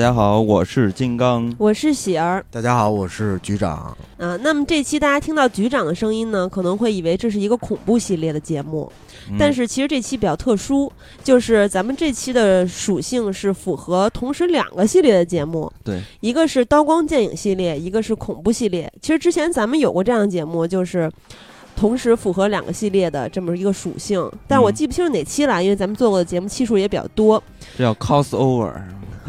大家好，我是金刚。我是喜儿，大家好，我是局长。啊、那么这期大家听到局长的声音呢，可能会以为这是一个恐怖系列的节目，嗯但是其实这期比较特殊，就是咱们这期的属性是符合同时两个系列的节目，对，一个是刀光剑影系列，一个是恐怖系列。其实之前咱们有过这样的节目，就是。同时符合两个系列的这么一个属性，但我嗯记不清是哪期了，因为咱们做过的节目期数也比较多。这叫 crossover，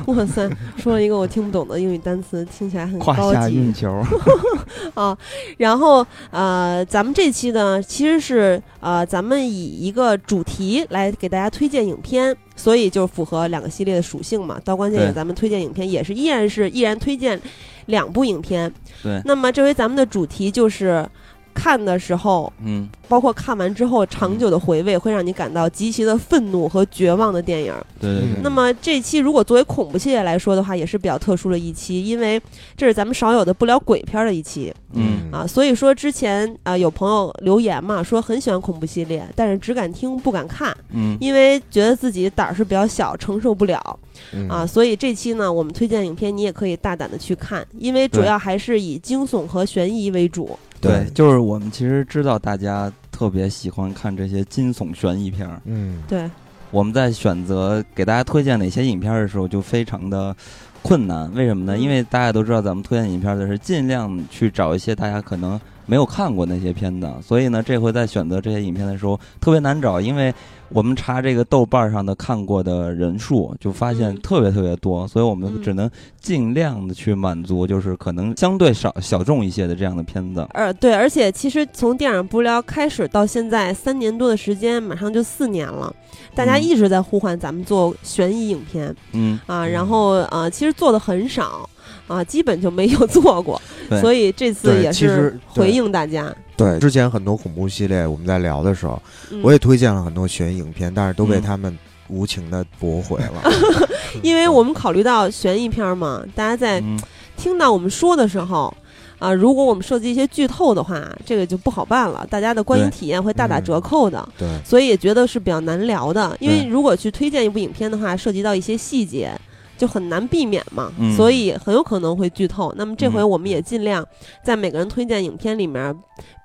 哇塞，说了一个我听不懂的英语单词，听起来很高级。下运球。啊，然后呃，咱们这期呢，其实是呃，咱们以一个主题来给大家推荐影片，所以就符合两个系列的属性嘛。到关键影，咱们推荐影片也是依然是依然推荐两部影片。对，那么这回咱们的主题就是看的时候，嗯，包括看完之后长久的回味，会让你感到极其的愤怒和绝望的电影。对对对。那么这期如果作为恐怖系列来说的话，也是比较特殊的一期，因为这是咱们少有的不聊鬼片的一期。嗯啊，所以说之前啊、有朋友留言嘛，说很喜欢恐怖系列，但是只敢听不敢看，嗯因为觉得自己胆儿是比较小，承受不了嗯啊。所以这期呢，我们推荐影片你也可以大胆的去看，因为主要还是以惊悚和悬疑为主。对，就是我们其实知道大家特别喜欢看这些惊悚悬疑片儿，嗯，对，我们在选择给大家推荐哪些影片儿的时候就非常的困难。为什么呢？嗯。因为大家都知道，咱们推荐影片儿的是尽量去找一些大家可能没有看过那些片子，所以呢，这回在选择这些影片的时候特别难找，因为我们查这个豆瓣上的看过的人数，就发现嗯特别特别多，所以我们嗯只能尽量的去满足，就是可能相对少小众一些的这样的片子。呃，对，而且其实从电影不聊开始到现在三年多的时间，马上就四年了，大家嗯一直在呼唤咱们做悬疑影片。嗯，啊，然后呃，其实做的很少啊，基本就没有做过，所以这次也是回应大家。对，之前很多恐怖系列我们在聊的时候，嗯我也推荐了很多悬疑影片，但是都被嗯他们无情的驳回了。因为我们考虑到悬疑片嘛，大家在嗯听到我们说的时候。啊，如果我们涉及一些剧透的话，这个就不好办了，大家的观影体验会大打嗯折扣的，对，所以也觉得是比较难聊的。因为如果去推荐一部影片的话，涉及到一些细节，就很难避免嘛，嗯所以很有可能会剧透。那么这回嗯我们也尽量在每个人推荐影片里面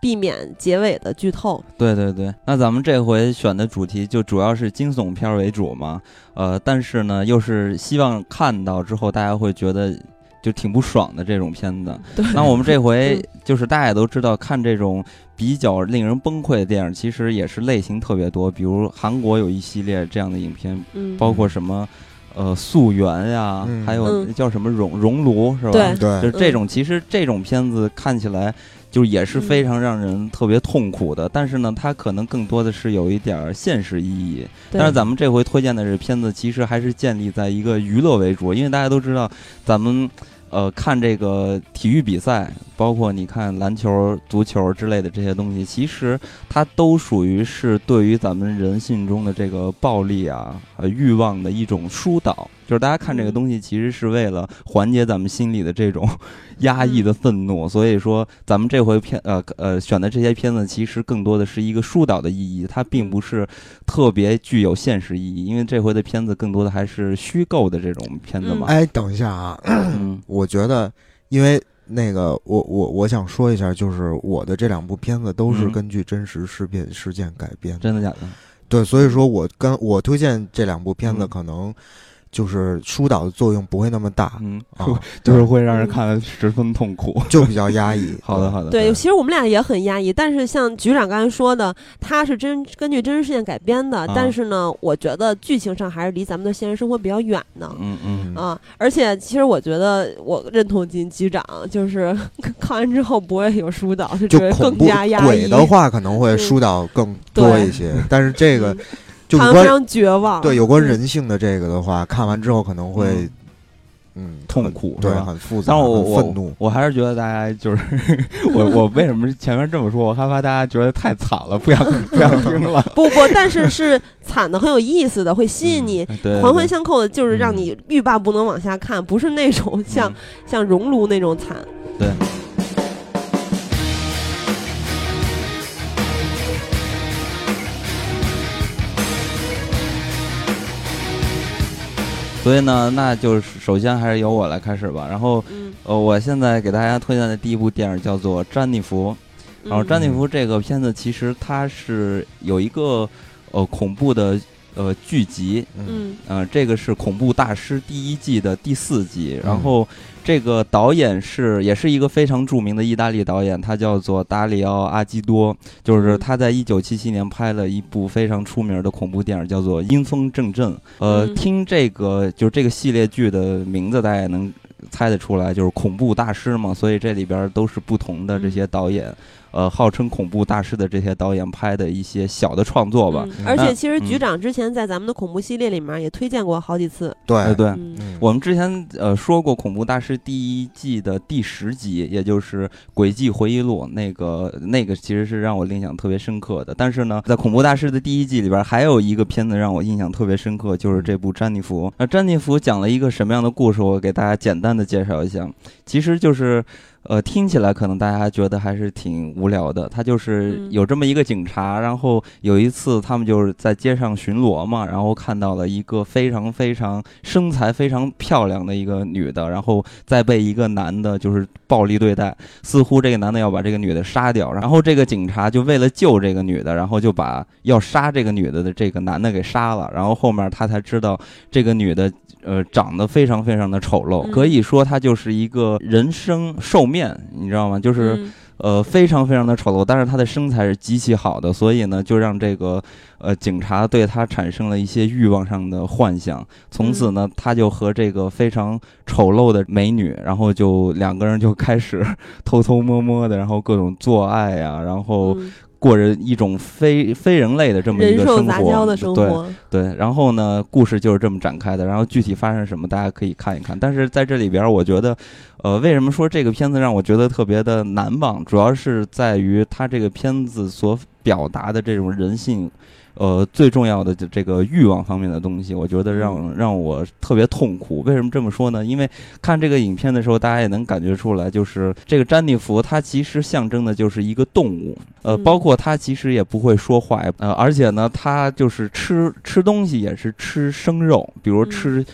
避免结尾的剧透。对对对，那咱们这回选的主题就主要是惊悚片儿为主嘛，呃，但是呢，又是希望看到之后大家会觉得就挺不爽的这种片子。那我们这回 嗯就是大家也都知道，看这种比较令人崩溃的电影，其实也是类型特别多，比如韩国有一系列这样的影片，嗯，包括什么呃溯源呀，嗯。还有嗯。叫什么熔熔炉是吧？对。对。就是这种，其实这种片子看起来就也是非常让人特别痛苦的，但是呢，它可能更多的是有一点儿现实意义。但是咱们这回推荐的这片子，其实还是建立在一个娱乐为主，因为大家都知道，咱们呃看这个体育比赛，包括你看篮球、足球之类的这些东西，其实它都属于是对于咱们人性中的这个暴力啊、呃欲望的一种疏导。就是大家看这个嗯东西，其实是为了缓解咱们心里的这种 压抑的愤怒。所以说，咱们这回片呃呃选的这些片子，其实更多的是一个疏导的意义，它并不是特别具有现实意义。因为这回的片子更多的还是虚构的这种片子嘛。哎，等一下啊，嗯 我觉得，因为那个，我我我想说一下，就是我的这两部片子都是嗯根据真实事变事件改编的。真的假的？对，所以说我跟我推荐这两部片子，嗯可能就是疏导的作用不会那么大嗯，啊，就是会让人看了十分痛苦。就比较压抑。好的，好的。对，其实我们俩也很压抑，但是像局长刚才说的，他是真根据真实事件改编的，啊但是呢，我觉得剧情上还是离咱们的现实生活比较远的。嗯嗯，啊，而且其实我觉得我认同金局长，就是看完之后不会有疏导，就觉得更加压抑。鬼的话，可能会嗯疏导更多一些，但是这个嗯就有关看非常绝望。对有关嗯人性的这个的话，看完之后可能会嗯很痛苦对很复杂，但我愤怒。我还是觉得大家就是我我为什么前面这么说？我害怕大家觉得太惨了，不想不想听了。不不，但是是惨的很有意思的，会吸引你。环环相扣的，就是让嗯你欲罢不能往下看，不是那种像、嗯像熔炉那种惨。对。所以呢，那就是首先还是由我来开始吧。然后，嗯，呃，我现在给大家推荐的第一部电影叫做《詹妮弗》。然后，嗯詹妮弗这个片子其实它是有一个呃恐怖的呃剧集，嗯。嗯。呃，这个是《恐怖大师》第一季的第四集，嗯。然后这个导演是也是一个非常著名的意大利导演，他叫做达里奥·阿基多，就是嗯。他在一九七七年拍了一部非常出名的恐怖电影，叫做《阴风阵阵》。呃，嗯。听这个就是这个系列剧的名字，大家也能猜得出来，就是恐怖大师嘛，所以这里边都是不同的这些导演。呃，号称恐怖大师的这些导演拍的一些小的创作吧，嗯而且其实嗯局长之前在咱们的恐怖系列里面也推荐过好几次。对哎对，我们之前呃说过《恐怖大师》第一季的第十集，也就是《轨迹回忆录》，那个那个其实是让我印象特别深刻的。但是呢，在《恐怖大师》的第一季里边，还有一个片子让我印象特别深刻，就是这部《詹妮弗》。那《詹妮弗》讲了一个什么样的故事？我给大家简单的介绍一下，其实就是。呃，听起来可能大家觉得还是挺无聊的。他就是嗯。有这么一个警察，然后有一次他们就是在街上巡逻嘛，然后看到了一个非常非常身材非常漂亮的一个女的，然后再被一个男的就是暴力对待，似乎这个男的要把这个女的杀掉，然后这个警察就为了救这个女的，然后就把要杀这个女的的这个男的给杀了，然后后面他才知道这个女的呃长得非常非常的丑陋，嗯。可以说她就是一个人生兽面，你知道吗？就是。嗯呃，非常非常的丑陋，但是他的身材是极其好的，所以呢，就让这个呃警察对他产生了一些欲望上的幻想。从此呢，他就和这个非常丑陋的美女，然后就两个人就开始 偷偷摸摸的，然后各种做爱呀、然后嗯过着一种非非人类的这么一个生活的。生对活，对，然后呢，故事就是这么展开的。然后具体发生什么，大家可以看一看。但是在这里边，我觉得，呃，为什么说这个片子让我觉得特别的难忘，主要是在于它这个片子所表达的这种人性。呃，最重要的就这个欲望方面的东西，我觉得让让我特别痛苦。为什么这么说呢？因为看这个影片的时候，大家也能感觉出来，就是这个詹妮弗，她其实象征的就是一个动物，呃，嗯包括她其实也不会说话，呃，而且呢，她就是吃吃东西也是吃生肉，比如嗯吃。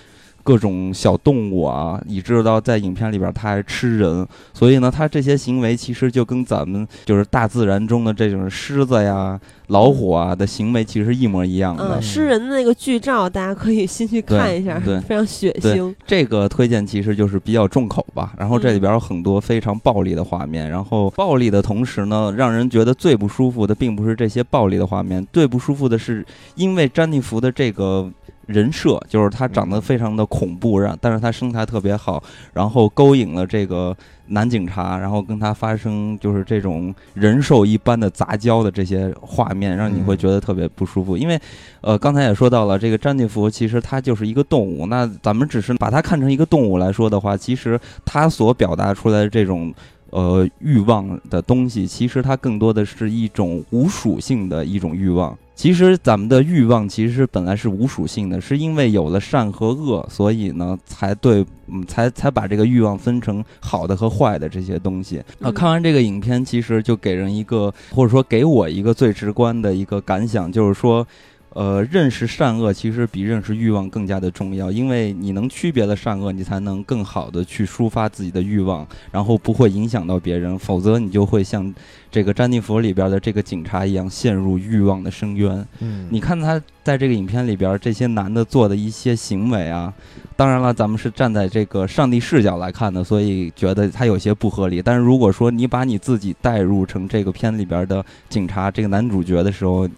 各种小动物啊，以致到在影片里边，它还吃人，所以呢，它这些行为其实就跟咱们就是大自然中的这种狮子呀、老虎啊的行为其实一模一样的。嗯，吃人的那个剧照，大家可以先去看一下，对对非常血腥。这个推荐其实就是比较重口吧，然后这里边有很多非常暴力的画面，然后暴力的同时呢，让人觉得最不舒服的并不是这些暴力的画面，最不舒服的是因为詹妮弗的这个。人设就是他长得非常的恐怖，让但是他身材特别好，然后勾引了这个男警察，然后跟他发生就是这种人兽一般的杂交的这些画面，让你会觉得特别不舒服。因为，呃，刚才也说到了，这个詹妮弗其实它就是一个动物，那咱们只是把它看成一个动物来说的话，其实它所表达出来的这种。呃，欲望的东西，其实它更多的是一种无属性的一种欲望。其实咱们的欲望其实本来是无属性的，是因为有了善和恶，所以呢，才对，嗯，才才把这个欲望分成好的和坏的这些东西。啊，嗯看完这个影片，其实就给人一个，或者说给我一个最直观的一个感想，就是说。呃，认识善恶其实比认识欲望更加的重要，因为你能区别了善恶，你才能更好的去抒发自己的欲望，然后不会影响到别人，否则你就会像这个詹妮弗里边的这个警察一样陷入欲望的深渊。嗯，你看他在这个影片里边这些男的做的一些行为啊，当然了，咱们是站在这个上帝视角来看的，所以觉得他有些不合理。但是如果说你把你自己带入成这个片里边的警察这个男主角的时候，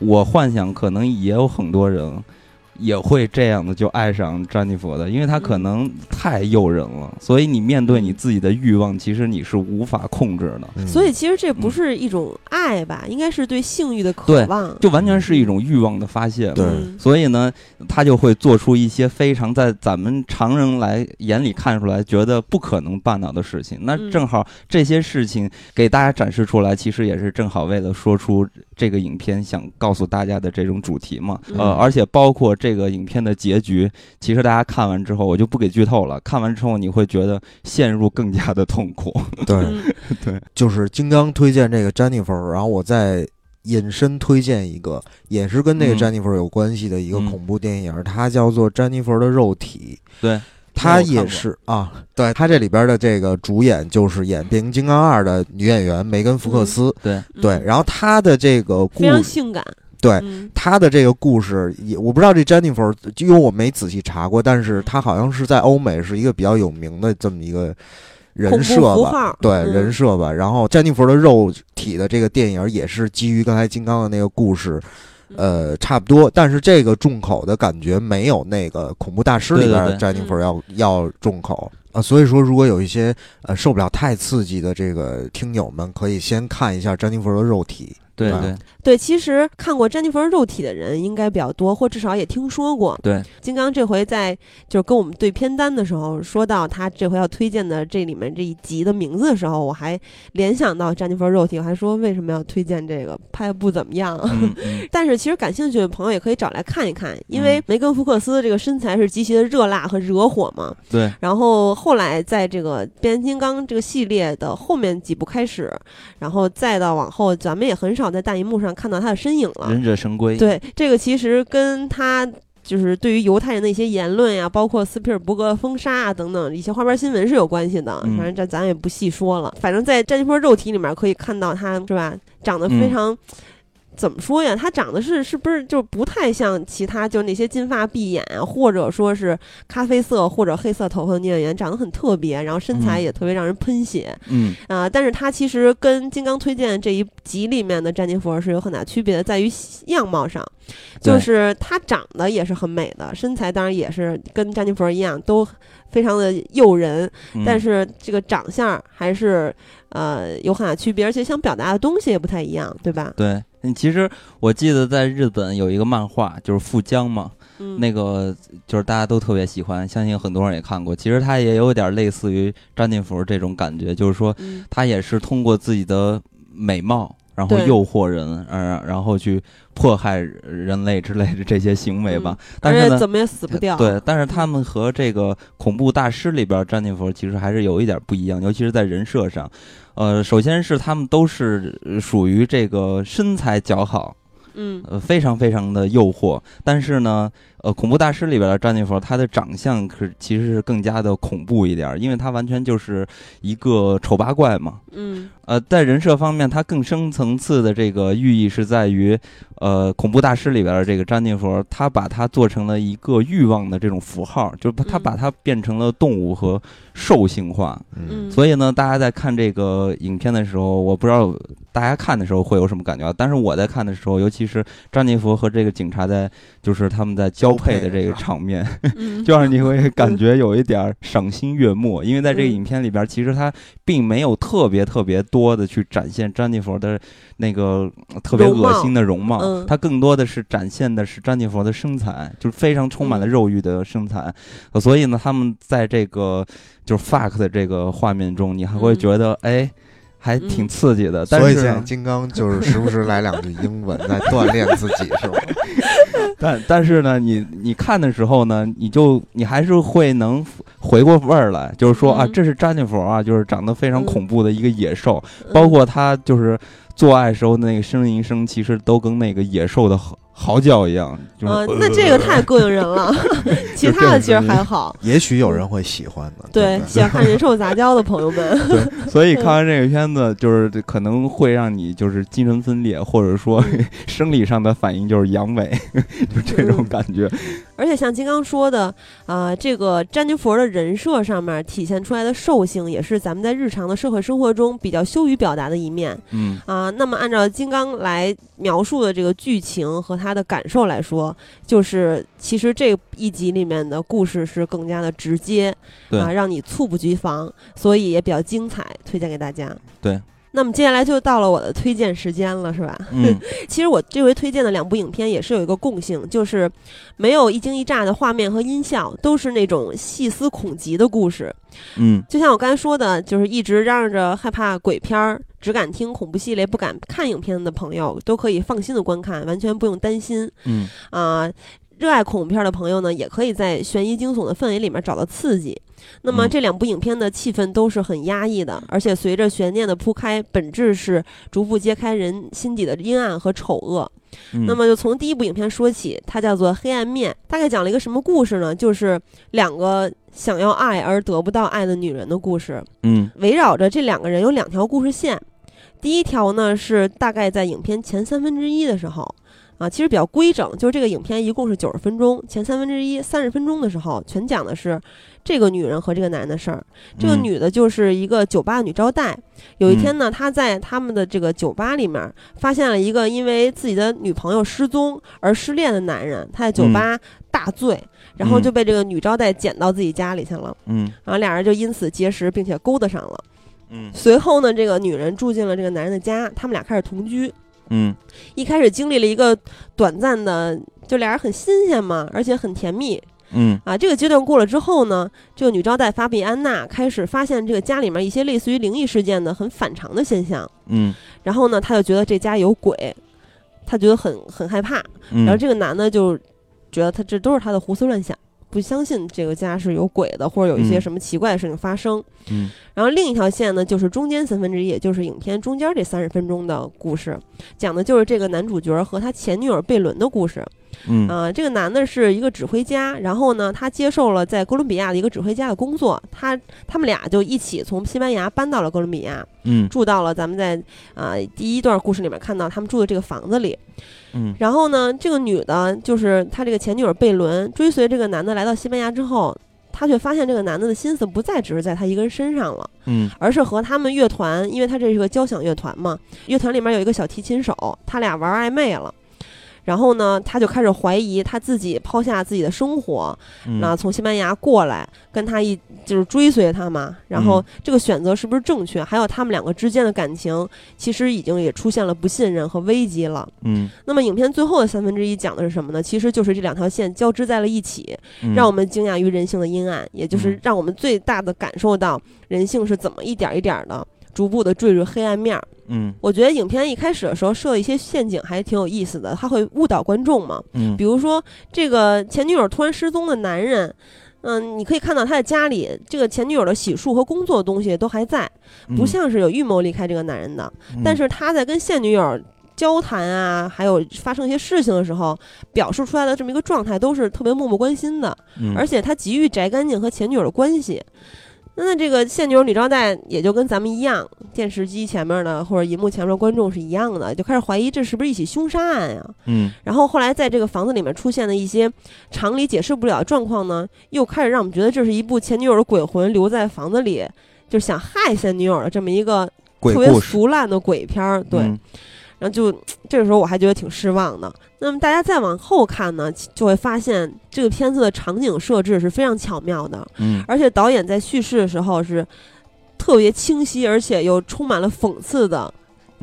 我幻想可能也有很多人也会这样的就爱上詹妮弗的，因为他可能太诱人了。所以你面对你自己的欲望，其实你是无法控制的。嗯所以其实这不嗯是一种爱吧，应该是对性欲的渴望。就完全是一种欲望的发泄。对嗯所以呢，他就会做出一些非常在咱们常人来眼里看出来觉得不可能办到的事情。那嗯正好这些事情给大家展示出来，其实也是正好为了说出这个影片想告诉大家的这种主题嘛。嗯呃，而且包括这个影片的结局，其实大家看完之后，我就不给剧透了。看完之后，你会觉得陷入更加的痛苦。对，对就是金刚推荐这个 Jennifer，然后我再引申推荐一个，也是跟那个嗯詹妮弗有关系的一个嗯恐怖电影，它叫做《詹妮弗的肉体》。对，她也是啊，对，她这里边的这个主演就是演《变形金刚二》的女演员梅根·福克斯。对，对，嗯然后她的这个故非常性感，对嗯。她的这个故事也我不知道这詹妮弗，因为我没仔细查过，但是他好像是在欧美是一个比较有名的这么一个人设吧。对嗯。人设吧，然后詹妮弗的肉体的这个电影也是基于刚才金刚的那个故事，嗯。呃，差不多，但是这个重口的感觉没有那个恐怖大师里边的对对对。詹妮弗要要重口啊，所以说如果有一些呃受不了太刺激的这个听友们，可以先看一下詹妮弗的肉体。啊对对对，其实看过詹妮弗肉体的人应该比较多，或至少也听说过。对，金刚这回在就是跟我们对片单的时候，说到他这回要推荐的这里面这一集的名字的时候，我还联想到詹妮弗肉体，我还说为什么要推荐这个，拍的不怎么样。嗯嗯，但是其实感兴趣的朋友也可以找来看一看，因为嗯梅根·福克斯这个身材是极其的热辣和惹火嘛。对，然后后来在这个变形金刚这个系列的后面几部开始，然后再到往后，咱们也很少在大荧幕上看到他的身影了。忍者神龟，对，这个其实跟他就是对于犹太人的一些言论呀，包括斯皮尔伯格封杀啊等等一些花边新闻是有关系的。嗯反正这咱也不细说了。反正在詹妮弗肉体里面可以看到他是吧，长得非嗯常。怎么说呀？他长得是是不是就不太像其他就那些金发碧眼啊，或者说是咖啡色或者黑色头发的女演员，长得很特别，然后身材嗯也特别让人喷血。嗯啊、但是他其实跟金刚推荐这一集里面的詹妮弗是有很大区别的，在于样貌上，就是她长得也是很美的，身材当然也是跟詹妮弗一样，都非常的诱人，嗯但是这个长相还是呃有很大区别，而且想表达的东西也不太一样，对吧？对，嗯其实我记得在日本有一个漫画，就是富江嘛，嗯，那个就是大家都特别喜欢，相信很多人也看过。其实他也有点类似于詹妮弗这种感觉，就是说他也是通过自己的美貌，然后诱惑人，呃，然后去迫害人类之类的这些行为吧。但是呢，怎么也死不掉。对，但是他们和这个恐怖大师里边詹妮弗其实还是有一点不一样，尤其是在人设上。呃，首先是他们都是呃属于这个身材较好，嗯呃，非常非常的诱惑。但是呢，呃，恐怖大师里边的詹妮弗，她的长相可其实是更加的恐怖一点，因为她完全就是一个丑八怪嘛。嗯呃，在人设方面，它更深层次的这个寓意是在于，呃，恐怖大师里边的这个詹妮弗，她把它做成了一个欲望的这种符号，就是把他嗯把它变成了动物和兽性化。嗯，所以呢，大家在看这个影片的时候，我不知道大家看的时候会有什么感觉啊，但是我在看的时候，尤其是詹妮弗和这个警察在，就是他们在交配的这个场面，嗯。就让你会感觉有一点儿赏心悦目，因为在这个嗯影片里边，其实他并没有特别特别多的去展现詹妮弗的那个呃特别恶心的容貌嗯，它更多的是展现的是詹妮弗的身材，就是非常充满了嗯。肉欲的身材，呃所以呢，他们在这个就是 fuck 的这个画面中，你还会嗯。觉得哎。还挺嗯。刺激的，但所以现在是金刚就是时不时来两句英文，来锻炼自己，是吧？但但是呢，你你看的时候呢，你就你还是会能回过味儿来，就是说啊，嗯。这是詹妮弗啊，就是长得非常嗯。恐怖的一个野兽，嗯。包括他就是做爱时候的那个呻吟声，其实都跟那个野兽的嚎嚎叫一样，就是、啊，那这个太膈应人了，其他的其实还好。也许有人会喜欢的。对，喜欢看人兽杂交的朋友们，对，所以看完这个片子，就是可能会让你就是精神分裂，或者说嗯生理上的反应就是阳痿，就这种感觉。而且像金刚说的，啊、这个詹妮弗的人设上面体现出来的兽性，也是咱们在日常的社会生活中比较羞于表达的一面嗯啊、那么按照金刚来描述的这个剧情和他的感受来说，就是其实这一集里面的故事是更加的直接对啊、让你猝不及防，所以也比较精彩，推荐给大家。对。那么接下来就到了我的推荐时间了，是吧？嗯 其实我这回推荐的两部影片也是有一个共性，就是没有一惊一乍的画面和音效，都是那种细思恐极的故事。嗯就像我刚才说的，就是一直嚷嚷着害怕鬼片儿，只敢听恐怖系列，不敢看影片的朋友，都可以放心的观看，完全不用担心嗯啊。热爱恐怖片的朋友呢，也可以在悬疑惊悚的氛围里面找到刺激。那么嗯这两部影片的气氛都是很压抑的，而且随着悬念的铺开，本质是逐步揭开人心底的阴暗和丑恶。嗯那么就从第一部影片说起，它叫做《黑暗面》，大概讲了一个什么故事呢？就是两个想要爱而得不到爱的女人的故事。嗯围绕着这两个人有两条故事线。第一条呢是大概在影片前三分之一的时候，啊，其实比较规整，就是这个影片一共是九十分钟，前三分之一三十分钟的时候，全讲的是这个女人和这个男人的事儿。这个嗯女的就是一个酒吧女招待，有一天呢，她在他们的这个酒吧里面发现了一个因为自己的女朋友失踪而失恋的男人，他在酒吧大醉，然后就被这个女招待捡到自己家里去了，嗯然后俩人就因此结识，并且勾搭上了。嗯随后呢，这个女人住进了这个男人的家，他们俩开始同居。嗯。一开始经历了一个短暂的，就俩人很新鲜嘛，而且很甜蜜。嗯。啊。这个阶段过了之后呢，这个女招待法比安娜开始发现这个家里面一些类似于灵异事件的很反常的现象，嗯。然后呢，她就觉得这家有鬼，她觉得很很害怕。嗯，然后这个男的就觉得他这都是他的胡思乱想，不相信这个家是有鬼的，或者有一些嗯什么奇怪的事情发生。嗯然后另一条线呢，就是中间三分之一，也就是影片中间这三十分钟的故事，讲的就是这个男主角和他前女友贝伦的故事。嗯啊、这个男的是一个指挥家，然后呢，他接受了在哥伦比亚的一个指挥家的工作，他他们俩就一起从西班牙搬到了哥伦比亚，嗯住到了咱们在啊、第一段故事里面看到他们住的这个房子里。嗯然后呢，这个女的，就是他这个前女友贝伦，追随这个男的来到西班牙之后，他却发现这个男的的心思不再只是在他一个人身上了，嗯而是和他们乐团，因为他这是个交响乐团嘛，乐团里面有一个小提琴手，他俩玩暧昧了。然后呢，他就开始怀疑他自己抛下自己的生活，嗯那从西班牙过来跟他一就是追随他嘛，然后嗯这个选择是不是正确？还有他们两个之间的感情，其实已经也出现了不信任和危机了。嗯那么影片最后的三分之一讲的是什么呢？其实就是这两条线交织在了一起，嗯让我们惊讶于人性的阴暗，也就是嗯让我们最大的感受到人性是怎么一点一点的逐步的坠入黑暗面儿。嗯我觉得影片一开始的时候设一些陷阱，还挺有意思的，他会误导观众嘛。嗯比如说，这个前女友突然失踪的男人，嗯，你可以看到他的家里，这个前女友的洗漱和工作的东西都还在，不像是有预谋离开这个男人的。嗯但是他在跟现女友交谈啊，还有发生一些事情的时候，表述出来的这么一个状态，都是特别漠不关心的，嗯而且他急于摘干净和前女友的关系。那这个现女友女招待也就跟咱们一样，电视机前面的或者荧幕前面的观众是一样的，就开始怀疑这是不是一起凶杀案呀？嗯然后后来在这个房子里面出现的一些常理解释不了的状况呢，又开始让我们觉得这是一部前女友的鬼魂留在房子里，就是想害现女友的这么一个特别鬼故事，俗烂的鬼片儿。对，嗯然后就这个时候我还觉得挺失望的。那么大家再往后看呢，就会发现这个片子的场景设置是非常巧妙的，嗯而且导演在叙事的时候是特别清晰，而且又充满了讽刺的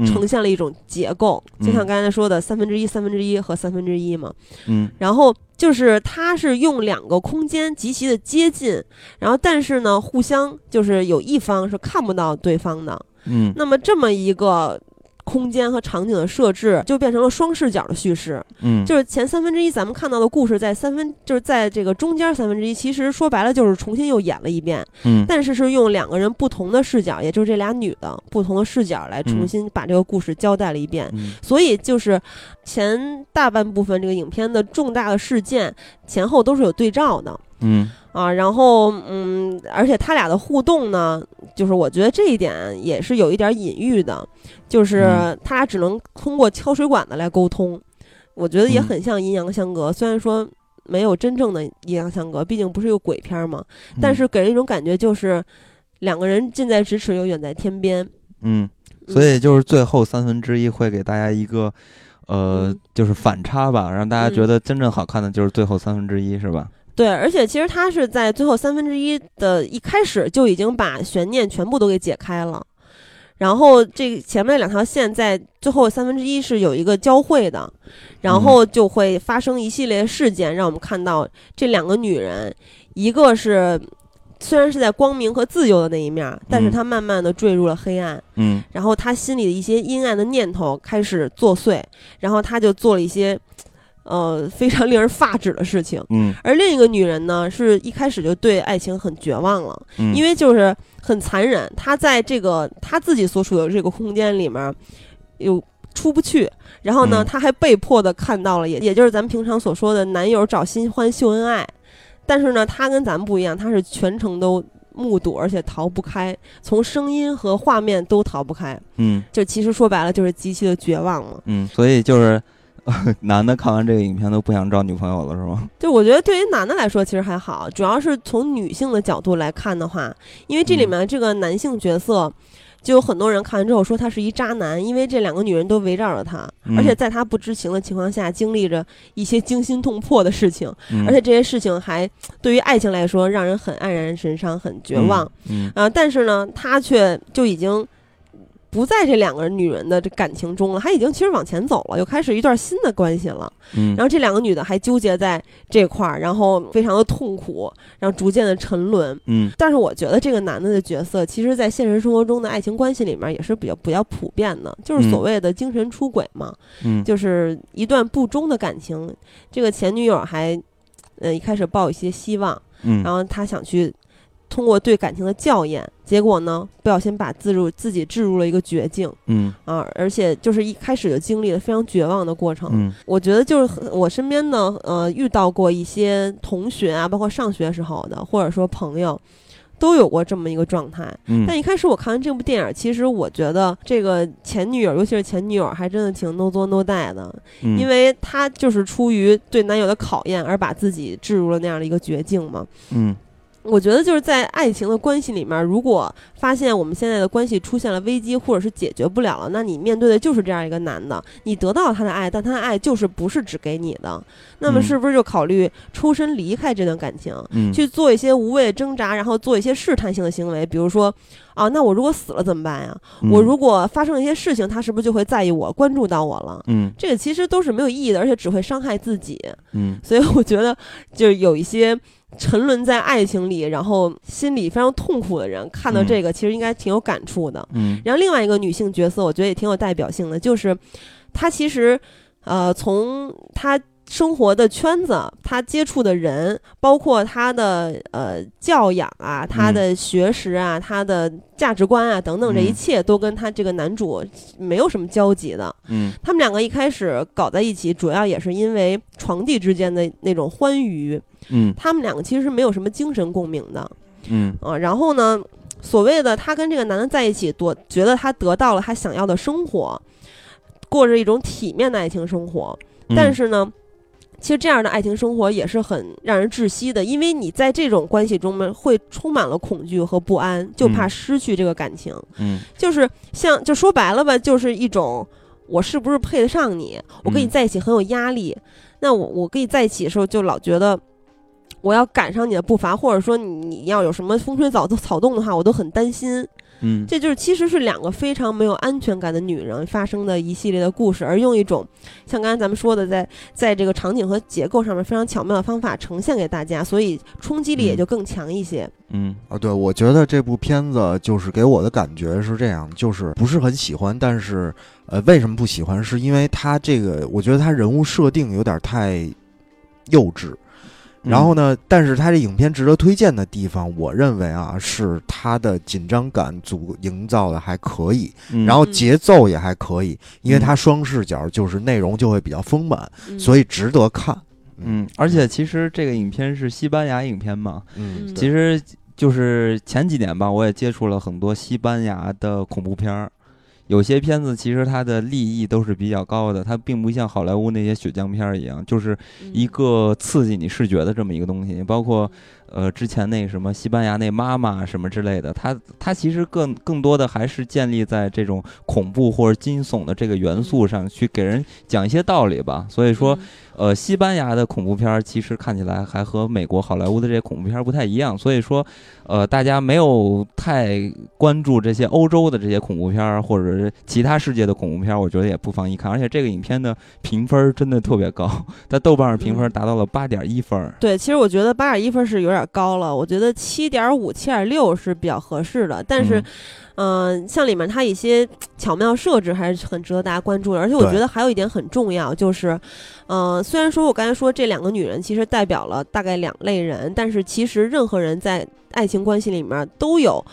呈现了一种结构，就像嗯刚才说的三分之一、三分之一和三分之一嘛。嗯然后就是它是用两个空间极其的接近，然后但是呢，互相就是有一方是看不到对方的。嗯那么这么一个空间和场景的设置，就变成了双视角的叙事。嗯。就是前三分之一咱们看到的故事，在三分就是在这个中间三分之一，其实说白了就是重新又演了一遍，嗯。但是是用两个人不同的视角，也就是这俩女的不同的视角来重新把这个故事交代了一遍。嗯。所以就是前大半部分这个影片的重大的事件前后都是有对照的。嗯啊，然后嗯，而且他俩的互动呢，就是我觉得这一点也是有一点隐喻的，就是嗯他俩只能通过敲水管子来沟通，我觉得也嗯很像阴阳相隔，虽然说没有真正的阴阳相隔，毕竟不是一个鬼片嘛，但是给人一种感觉就是两个人近在咫尺又远在天边，嗯，嗯所以就是最后三分之一会给大家一个。呃嗯，就是反差吧，让大家觉得真正好看的就是最后三分之一，是吧？对，而且其实他是在最后三分之一的一开始就已经把悬念全部都给解开了，然后这前面两条线在最后三分之一是有一个交汇的，然后就会发生一系列事件，让我们看到这两个女人，一个是虽然是在光明和自由的那一面，但是嗯。她慢慢的坠入了黑暗，嗯。然后她心里的一些阴暗的念头开始作祟，然后她就做了一些。呃非常令人发指的事情。嗯而另一个女人呢，是一开始就对爱情很绝望了，嗯，因为就是很残忍，她在这个她自己所处的这个空间里面有出不去，然后呢，嗯她还被迫的看到了，也也就是咱们平常所说的男友找新欢秀恩爱，但是呢，她跟咱们不一样，她是全程都目睹，而且逃不开，从声音和画面都逃不开，嗯就其实说白了就是极其的绝望嘛。嗯，所以就是。男的看完这个影片都不想找女朋友了，是吗？就我觉得对于男的来说其实还好，主要是从女性的角度来看的话，因为这里面这个男性角色，就有很多人看完之后说他是一渣男，因为这两个女人都围绕着他，嗯而且在他不知情的情况下经历着一些惊心动魄的事情，嗯而且这些事情还对于爱情来说让人很黯然神伤、很绝望。嗯啊、但是呢，他却就已经不在这两个女人的这感情中了，他已经其实往前走了，又开始一段新的关系了。嗯，然后这两个女的还纠结在这块儿，然后非常的痛苦，然后逐渐的沉沦。嗯但是我觉得这个男的的角色，其实在现实生活中的爱情关系里面也是比较比较普遍的，就是所谓的精神出轨嘛，嗯就是一段不忠的感情。这个前女友还，呃，一开始抱有一些希望，嗯，然后他想去通过对感情的校验，结果呢，不小心把自入自己置入了一个绝境。嗯。啊，而且就是一开始就经历了非常绝望的过程。嗯。我觉得就是很我身边呢，呃，遇到过一些同学啊，包括上学时候的，或者说朋友，都有过这么一个状态。嗯，但一开始我看完这部电影，其实我觉得这个前女友，尤其是前女友，还真的挺 no 作 no die 的，嗯。因为她就是出于对男友的考验而把自己置入了那样的一个绝境嘛。嗯我觉得就是在爱情的关系里面，如果发现我们现在的关系出现了危机，或者是解决不了了，那你面对的就是这样一个男的，你得到了他的爱，但他的爱就是不是只给你的，那么嗯是不是就考虑抽身离开这段感情，嗯去做一些无谓的挣扎，然后做一些试探性的行为，比如说，啊，那我如果死了怎么办呀？我如果发生了一些事情，他是不是就会在意我，关注到我了？嗯这个其实都是没有意义的，而且只会伤害自己。嗯所以我觉得，就是有一些沉沦在爱情里，然后心里非常痛苦的人，看到这个其实应该挺有感触的。嗯然后另外一个女性角色，我觉得也挺有代表性的，就是她其实，呃，从她生活的圈子，他接触的人，包括他的呃教养啊，他的学识啊，他的价值观啊等等，这一嗯切都跟他这个男主没有什么交集的。嗯他们两个一开始搞在一起，主要也是因为床笫之间的那种欢愉。嗯他们两个其实是没有什么精神共鸣的嗯啊。然后呢，所谓的他跟这个男的在一起，多觉得他得到了他想要的生活，过着一种体面的爱情生活。嗯，但是呢，其实这样的爱情生活也是很让人窒息的，因为你在这种关系中呢，会充满了恐惧和不安，就怕嗯失去这个感情。嗯就是像就说白了吧，就是一种我是不是配得上你？我跟你嗯在一起很有压力。那我我跟你在一起的时候，就老觉得我要赶上你的步伐，或者说你你要有什么风吹草草动的话，我都很担心。嗯这就是其实是两个非常没有安全感的女人发生的一系列的故事，而用一种像刚才咱们说的，在在这个场景和结构上面非常巧妙的方法呈现给大家，所以冲击力也嗯就更强一些。嗯啊，对，我觉得这部片子就是给我的感觉是这样，就是不是很喜欢，但是呃，为什么不喜欢？是因为他这个，我觉得他人物设定有点太幼稚。然后呢，但是它这影片值得推荐的地方，我认为啊，是它的紧张感足营造的还可以，嗯，然后嗯节奏也还可以，因为嗯。它双视角，就是内容就会比较丰满，嗯、所以值得看。嗯，而且其实这个影片是西班牙影片嘛，嗯，嗯其实就是前几年吧，我也接触了很多西班牙的恐怖片儿。有些片子其实它的利益都是比较高的，它并不像好莱坞那些血浆片儿一样，就是嗯一个刺激你视觉的这么一个东西。包括呃之前那什么西班牙那妈妈什么之类的，它它其实更更多的还是建立在这种恐怖或者惊悚的这个元素上去给人讲一些道理吧。所以说，嗯呃，西班牙的恐怖片儿其实看起来还和美国好莱坞的这些恐怖片儿不太一样，所以说，呃，大家没有太关注这些欧洲的这些恐怖片儿，或者是其他世界的恐怖片儿，我觉得也不妨一看。而且这个影片的评分儿真的特别高，在豆瓣上评分嗯达到了八点一分儿。对，其实我觉得八点一分是有点点高了，我觉得七点五、七点六是比较合适的。但是，嗯、像里面它一些巧妙设置还是很值得大家关注的。而且我觉得还有一点很重要，就是，嗯、虽然说我刚才说这两个女人其实代表了大概两类人，但是其实任何人在爱情关系里面都有。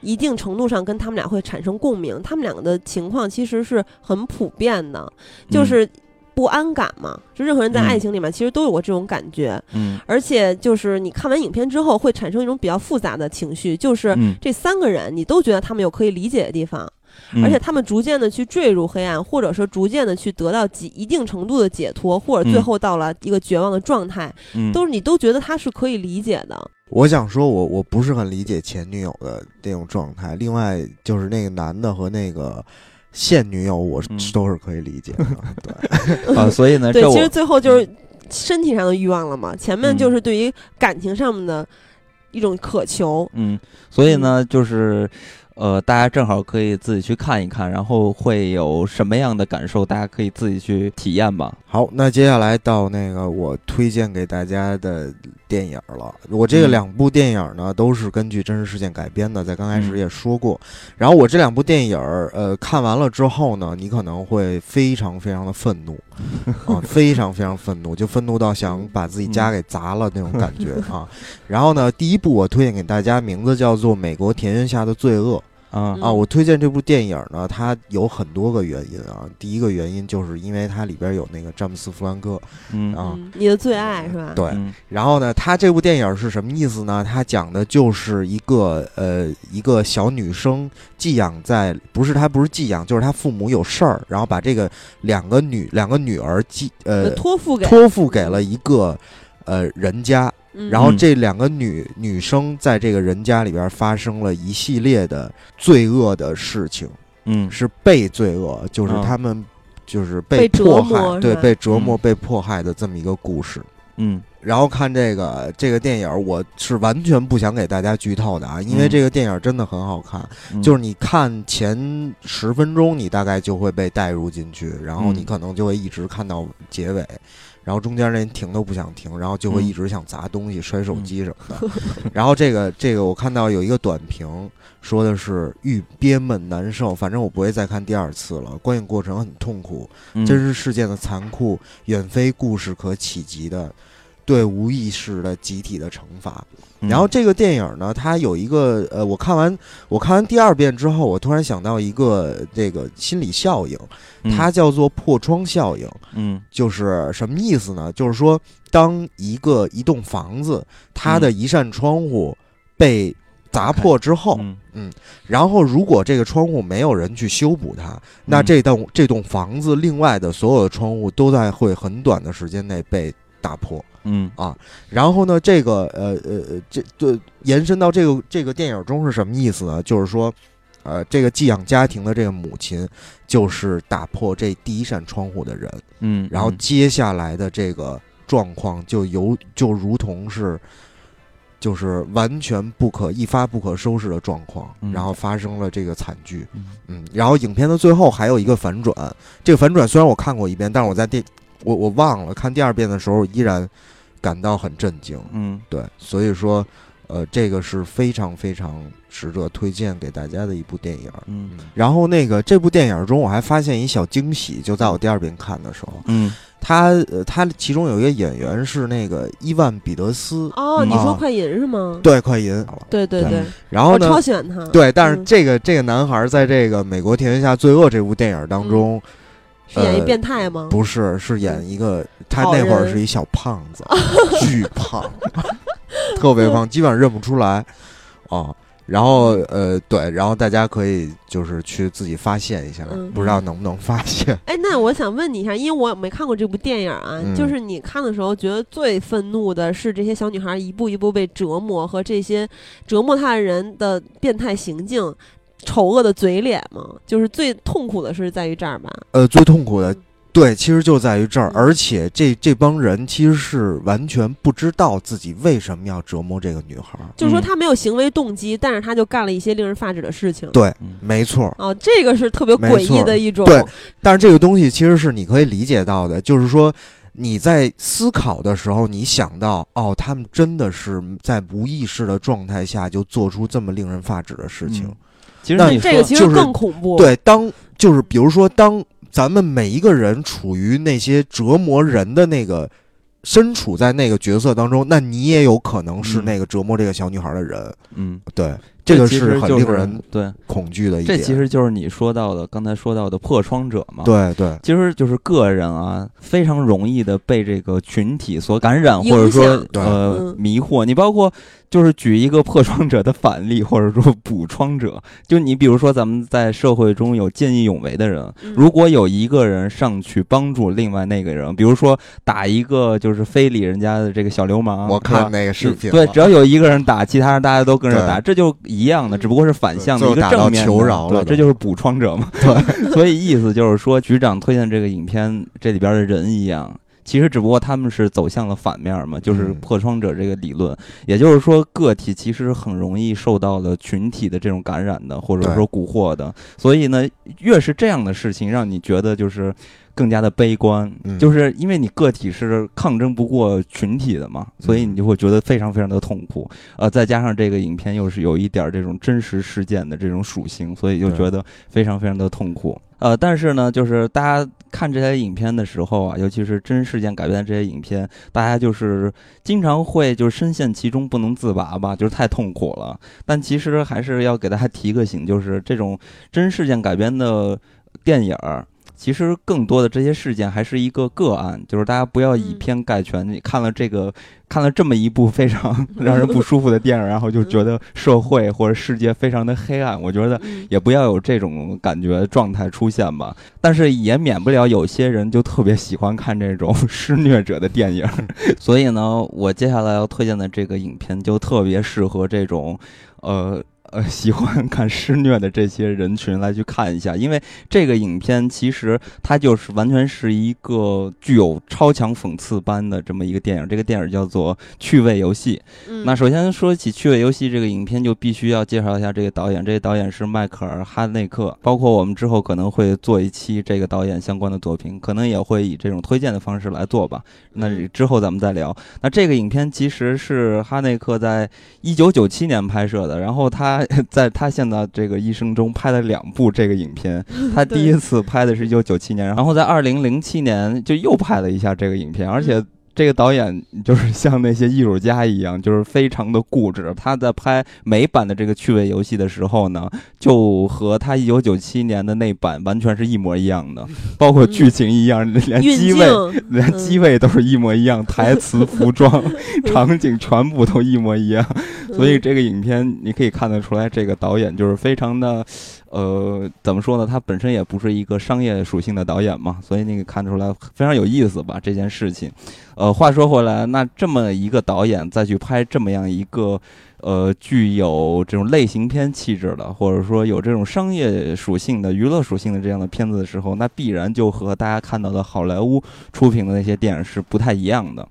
一定程度上跟他们俩会产生共鸣，他们两个的情况其实是很普遍的，就是不安感嘛。就任何人在嗯爱情里面，其实都有过这种感觉。嗯而且就是你看完影片之后，会产生一种比较复杂的情绪，就是嗯，这三个人你都觉得他们有可以理解的地方，嗯而且他们逐渐的去坠入黑暗，或者说逐渐的去得到几一定程度的解脱，或者最嗯后到了一个绝望的状态，嗯都是你都觉得他是可以理解的。我想说我，我不是很理解前女友的那种状态。另外，就是那个男的和那个现女友，我都是可以理解的。对，啊，所以呢，对，其实最后就是身体上的欲望了嘛，前面嗯就是对于感情上面的一种渴求。嗯，所以呢，就是呃，大家正好可以自己去看一看，然后会有什么样的感受，大家可以自己去体验吧。好，那接下来到那个我推荐给大家的电影了。我这两部电影呢，都是根据真实事件改编的，在刚开始嗯也说过。然后我这两部电影儿，呃，看完了之后呢，你可能会非常非常的愤怒，啊，非常非常愤怒，就愤怒到想把自己家给砸了那种感觉啊。然后呢，第一部我推荐给大家，名字叫做《美国田园下的罪恶》。啊啊，我推荐这部电影呢，它有很多个原因啊。第一个原因就是因为它里边有那个詹姆斯·弗兰克嗯啊，嗯，你的最爱是吧？对。嗯然后呢，它这部电影是什么意思呢？它讲的就是一个呃一个小女生寄养在，不是她不是寄养，就是她父母有事儿，然后把这个两个女两个女儿寄呃托付给，托付给了一个呃人家，嗯。然后这两个女女生在这个人家里边发生了一系列的罪恶的事情，嗯。是被罪恶，就是啊他们就是被折迫磨害，对，是吧？被折磨、嗯。被迫害的这么一个故事。嗯。然后看这个这个电影，我是完全不想给大家剧透的啊，因为嗯这个电影真的很好看。嗯，就是你看前十分钟，你大概就会被带入进去，然后你嗯。可能就会一直看到结尾，然后中间连停都不想停，然后就会嗯一直想砸东西、摔手机什么的。然后这个这个我看到有一个短评说的是欲憋闷难受，反正我不会再看第二次了。观影过程很痛苦，嗯真实事件的残酷远非故事可企及的。对无意识的集体的惩罚，嗯。然后这个电影呢，它有一个呃，我看完我看完第二遍之后，我突然想到一个这个心理效应，嗯。它叫做破窗效应。嗯。就是什么意思呢？就是说，当一个一栋房子它的一扇窗户被砸破之后，嗯。然后如果这个窗户没有人去修补它，那嗯这栋这栋房子另外的所有的窗户都在会很短的时间内被打破。嗯啊然后呢，这个呃呃呃，这对延伸到这个这个电影中是什么意思呢？就是说，呃，这个寄养家庭的这个母亲就是打破这第一扇窗户的人，嗯，然后嗯接下来的这个状况就由就如同是。就是完全不可一发不可收拾的状况，嗯然后发生了这个惨剧，嗯嗯，然后影片的最后还有一个反转，这个反转虽然我看过一遍，但是我在第我我忘了看第二遍的时候依然感到很震惊，嗯对，所以说，呃，这个是非常非常值得推荐给大家的一部电影。嗯然后那个这部电影中，我还发现一小惊喜，就在我第二遍看的时候，嗯他呃他其中有一个演员是那个伊万彼得斯，哦，你说快银是吗？对，快银。对对对对，然后呢我超，喜欢他。对，但是嗯这个这个男孩在这个《美国田园下罪恶》这部电影当中，是演一呃变态吗？不是是演一个他那会儿是一小胖子，巨胖，特别胖，基本上认不出来啊。然后呃，对，然后大家可以就是去自己发现一下，嗯不知道能不能发现。哎，那我想问你一下，因为我没看过这部电影啊，嗯就是你看的时候，觉得最愤怒的是这些小女孩一步一步被折磨和这些折磨她的人的变态行径、丑恶的嘴脸吗？就是最痛苦的是在于这儿吧？呃，最痛苦的，对，其实就在于这儿，嗯而且这这帮人其实是完全不知道自己为什么要折磨这个女孩儿。就是说他没有行为动机，但是他就干了一些令人发指的事情。对，嗯没错。哦，这个是特别诡异的一种。对但是这个东西其实是你可以理解到的，就是说，你在思考的时候，你想到哦，他们真的是在无意识的状态下就做出这么令人发指的事情。嗯其实那你说这个其实就是更恐怖。，对，当就是比如说，当咱们每一个人处于那些折磨人的那个身处在那个角色当中，那你也有可能是嗯那个折磨这个小女孩的人。嗯，对，这个其实很就是令人对，恐惧的一点。这其实就是你说到的刚才说到的破窗者嘛。。对对其实就是个人啊，非常容易的被这个群体所感染，或者说呃嗯迷惑。你包括就是举一个破窗者的反例，或者说补窗者，就你比如说咱们在社会中有见义勇为的人，嗯如果有一个人上去帮助另外那个人，比如说打一个就是非礼人家的这个小流氓，我看那个视频对，只要有一个人打，其他人大家都跟着打，这就一样的，嗯只不过是反向的一个正面的求饶了对，这就是补窗者嘛。对，所以意思就是说，局长推荐这个影片，这里边的人一样。其实只不过他们是走向了反面嘛，就是嗯破窗者这个理论，也就是说个体其实很容易受到了群体的这种感染的，或者说蛊惑的。所以呢，越是这样的事情，让你觉得就是更加的悲观，嗯就是因为你个体是抗争不过群体的嘛，所以你就会觉得非常非常的痛苦。呃，再加上这个影片又是有一点儿这种真实事件的这种属性，所以就觉得非常非常的痛苦。呃，但是呢，就是大家看这些影片的时候啊，尤其是真事件改编的这些影片，大家就是经常会就是深陷其中不能自拔吧，就是太痛苦了。但其实还是要给大家提个醒，就是这种真事件改编的电影儿。其实更多的这些事件还是一个个案，就是大家不要以嗯偏概全。你看了这个，看了这么一部非常 让人不舒服的电影，然后就觉得社会或者世界非常的黑暗，我觉得嗯也不要有这种感觉状态出现吧。但是也免不了有些人就特别喜欢看这种施虐者的电影，所以呢，我接下来要推荐的这个影片就特别适合这种，呃。呃，喜欢看施虐的这些人群来去看一下，因为这个影片其实它就是完全是一个具有超强讽刺般的这么一个电影。这个电影叫做《趣味游戏》。嗯那首先说起《趣味游戏》这个影片，就必须要介绍一下这个导演。这个导演是迈克尔·哈内克，包括我们之后可能会做一期这个导演相关的作品，可能也会以这种推荐的方式来做吧。那嗯之后咱们再聊。那这个影片其实是哈内克在一九九七年拍摄的，然后他 在他现在这个一生中拍了两部这个影片。他第一次拍的是一九九七年，然后在二零零七年就又拍了一下这个影片，而且。这个导演就是像那些艺术家一样，就是非常的固执。他在拍美版的这个趣味游戏的时候呢，就和他一九九七年的那版完全是一模一样的，包括剧情一样，连机位、连嗯机位都是一模一样，台词、服装、场景全部都一模一样。所以嗯这个影片你可以看得出来，这个导演就是非常的，呃，怎么说呢？他本身也不是一个商业属性的导演嘛，所以你可以看出来非常有意思吧这件事情。呃，话说回来，那这么一个导演再去拍这么样一个。呃，具有这种类型片气质的，或者说有这种商业属性的、娱乐属性的这样的片子的时候，那必然就和大家看到的好莱坞出品的那些电影是不太一样的。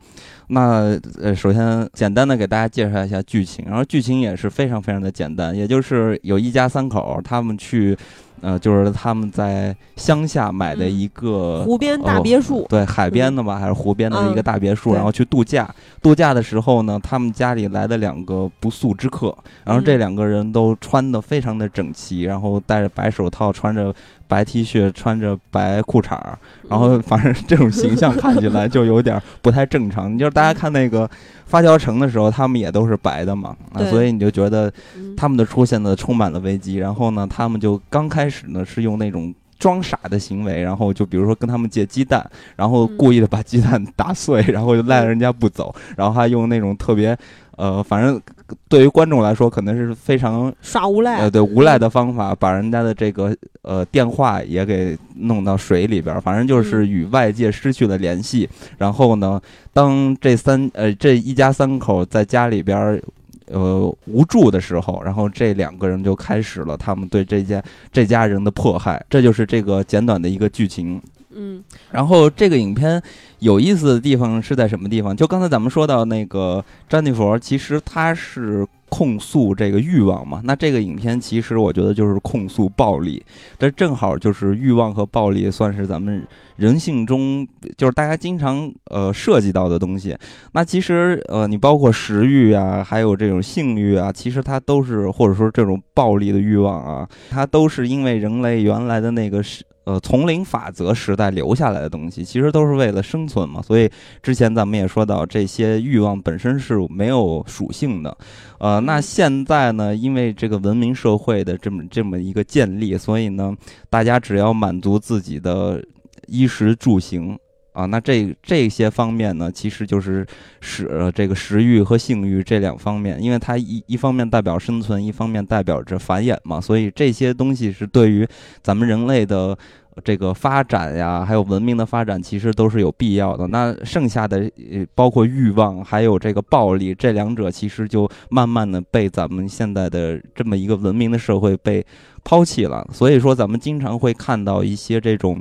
那呃，首先简单的给大家介绍一下剧情，然后剧情也是非常非常的简单，也就是有一家三口，他们去，呃，就是他们在乡下买的一个、湖边大哦别墅，对，海边的吧，还是湖边的一个嗯大别墅，对然后去度假。度假的时候呢，他们家里来了两个不速之客，然后这嗯两个人都穿的非常的整齐，然后戴着白手套，穿着白 T 恤，穿着白裤衩儿，然后反正这种形象看起来就有点不太正常。你就是大家看那个发条城的时候，他们也都是白的嘛，啊，所以你就觉得嗯他们的出现呢充满了危机。然后呢，他们就刚开始呢是用那种装傻的行为，然后就比如说跟他们借鸡蛋，然后嗯故意的把鸡蛋打碎，然后就赖人家不走，然后还用那种特别。呃，反正对于观众来说，可能是非常耍无赖呃，，对无赖的方法，把人家的这个呃电话也给弄到水里边儿，反正就是与外界失去了联系。然后呢，当这三呃这一家三口在家里边儿呃无助的时候，然后这两个人就开始了他们对这家这家人的迫害。这就是这个简短的一个剧情。嗯然后这个影片有意思的地方是在什么地方？就刚才咱们说到那个詹妮弗，其实他是控诉这个欲望嘛。那这个影片其实我觉得就是控诉暴力，这正好就是欲望和暴力算是咱们人性中就是大家经常呃涉及到的东西。那其实呃你包括食欲啊，还有这种性欲啊，其实它都是或者说这种暴力的欲望啊，它都是因为人类原来的那个是。呃，丛林法则时代留下来的东西，其实都是为了生存嘛。所以之前咱们也说到，这些欲望本身是没有属性的。呃，那现在呢，因为这个文明社会的这么这么一个建立，所以呢，大家只要满足自己的衣食住行啊，那这这些方面呢，其实就是食、呃、这个食欲和性欲这两方面，因为它一一方面代表生存，一方面代表着繁衍嘛，所以这些东西是对于咱们人类的。这个发展呀，还有文明的发展，其实都是有必要的。那剩下的，呃，包括欲望，还有这个暴力，这两者其实就慢慢的被咱们现在的这么一个文明的社会被抛弃了。所以说，咱们经常会看到一些这种。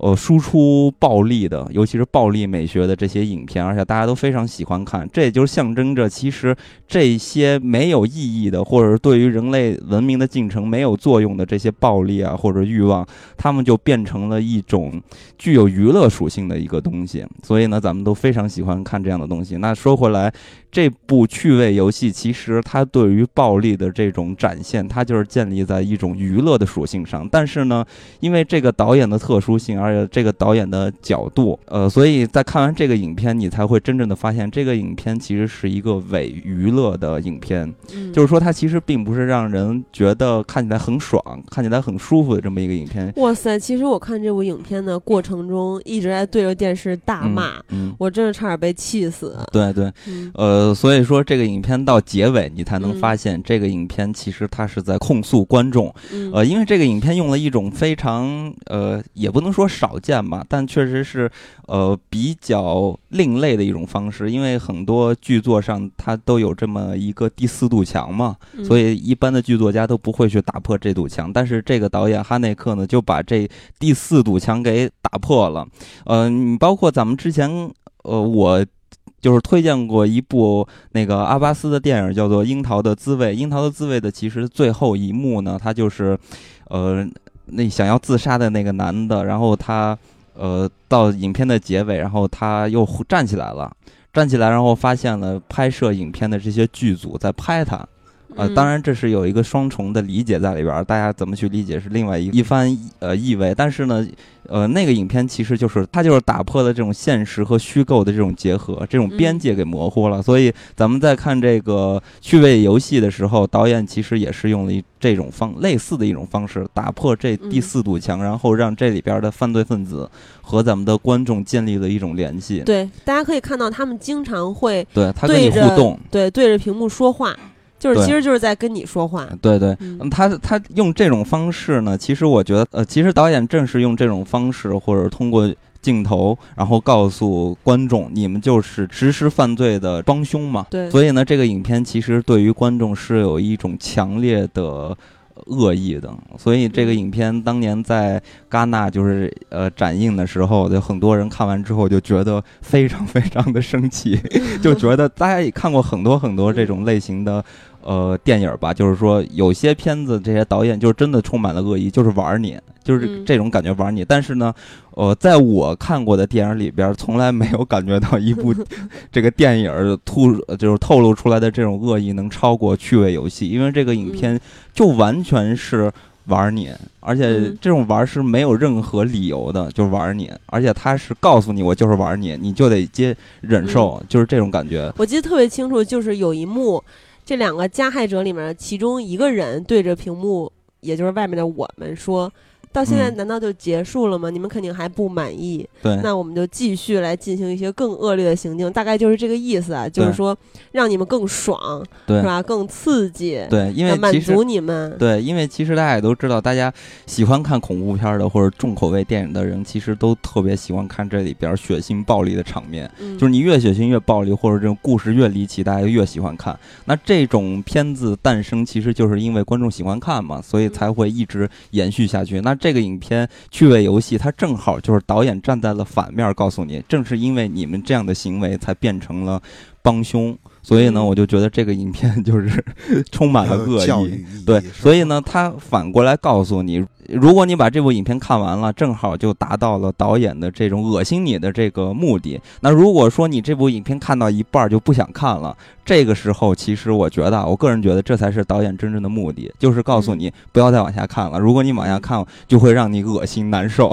呃，输出暴力的，尤其是暴力美学的这些影片，而且大家都非常喜欢看，这也就是象征着，其实这些没有意义的，或者是对于人类文明的进程没有作用的这些暴力啊，或者欲望，他们就变成了一种具有娱乐属性的一个东西。所以呢，咱们都非常喜欢看这样的东西。那说回来，这部趣味游戏其实它对于暴力的这种展现，它就是建立在一种娱乐的属性上。但是呢，因为这个导演的特殊性，而且这个导演的角度，呃，所以在看完这个影片，你才会真正的发现，这个影片其实是一个伪娱乐的影片。嗯，就是说，它其实并不是让人觉得看起来很爽、看起来很舒服的这么一个影片。哇塞！其实我看这部影片的过程中，一直在对着电视大骂，嗯，我真的差点被气死。对对，嗯呃，所以说这个影片到结尾，你才能嗯发现这个影片其实它是在控诉观众。嗯呃，因为这个影片用了一种非常呃，也不能说少见吧，但确实是呃比较另类的一种方式。因为很多剧作上它都有这么一个第四堵墙嘛，嗯所以一般的剧作家都不会去打破这堵墙。但是这个导演哈内克呢，就把这第四堵墙给打破了。呃，你包括咱们之前呃，我。就是推荐过一部那个阿巴斯的电影，叫做《樱桃的滋味》。樱桃的滋味的其实最后一幕呢，他就是，呃，那想要自杀的那个男的，然后他，呃，到影片的结尾，然后他又站起来了，站起来，然后发现了拍摄影片的这些剧组在拍他。呃，嗯当然这是有一个双重的理解在里边儿，大家怎么去理解是另外一一番呃意味。但是呢，呃，那个影片其实就是它就是打破了这种现实和虚构的这种结合，这种边嗯界给模糊了。所以咱们在看这个趣味游戏的时候，导演其实也是用了一这种方类似的一种方式，打破这第嗯四堵墙，然后让这里边的犯罪分子和咱们的观众建立了一种联系。对，大家可以看到他们经常会对，他跟你互动。对对着屏幕说话，就是其实就是在跟你说话。对对，嗯嗯，他他用这种方式呢，其实我觉得，呃，其实导演正是用这种方式，或者通过镜头，然后告诉观众，你们就是实施犯罪的帮凶嘛。对所以呢，这个影片其实对于观众是有一种强烈的。恶意的，所以这个嗯。影片当年在戛纳就是呃展映的时候，就很多人看完之后就觉得非常非常的生气，就觉得大家也看过很多很多这种类型的呃电影吧，就是说有些片子这些导演就是真的充满了恶意，就是玩你，就是嗯这种感觉玩儿你。但是呢，呃，在我看过的电影里边，从来没有感觉到一部 这个电影儿突呃就是透露出来的这种恶意能超过趣味游戏，因为这个影片就完全是。玩你，而且嗯这种玩是没有任何理由的，就玩你，而且他是告诉你我就是玩你，你就得接忍受，就是这种感觉。我记得特别清楚，就是有一幕，这两个加害者里面，其中一个人对着屏幕，也就是外面的我们说。到现在嗯难道就结束了吗？你们肯定还不满意，对，那我们就继续来进行一些更恶劣的行径，大概就是这个意思啊，就是说让你们更爽，对是吧？更刺激，对，因为满足你们。对，因为其实大家也都知道，大家喜欢看恐怖片的或者重口味电影的人，其实都特别喜欢看这里边血腥暴力的场面。嗯，就是你越血腥越暴力，或者这种故事越离奇，大家越喜欢看。那这种片子诞生，其实就是因为观众喜欢看嘛，所以才会一直延续下去。那这个影片趣味游戏，它正好就是导演站在了反面，告诉你，正是因为你们这样的行为，才变成了帮凶。所以呢，嗯我就觉得这个影片就是 充满了恶意。意对，所以呢，他反过来告诉你，如果你把这部影片看完了，正好就达到了导演的这种恶心你的这个目的。那如果说你这部影片看到一半就不想看了，这个时候其实我觉得啊，我个人觉得这才是导演真正的目的，就是告诉你不要再往下看了。如果你往下看，就会让你恶心难受。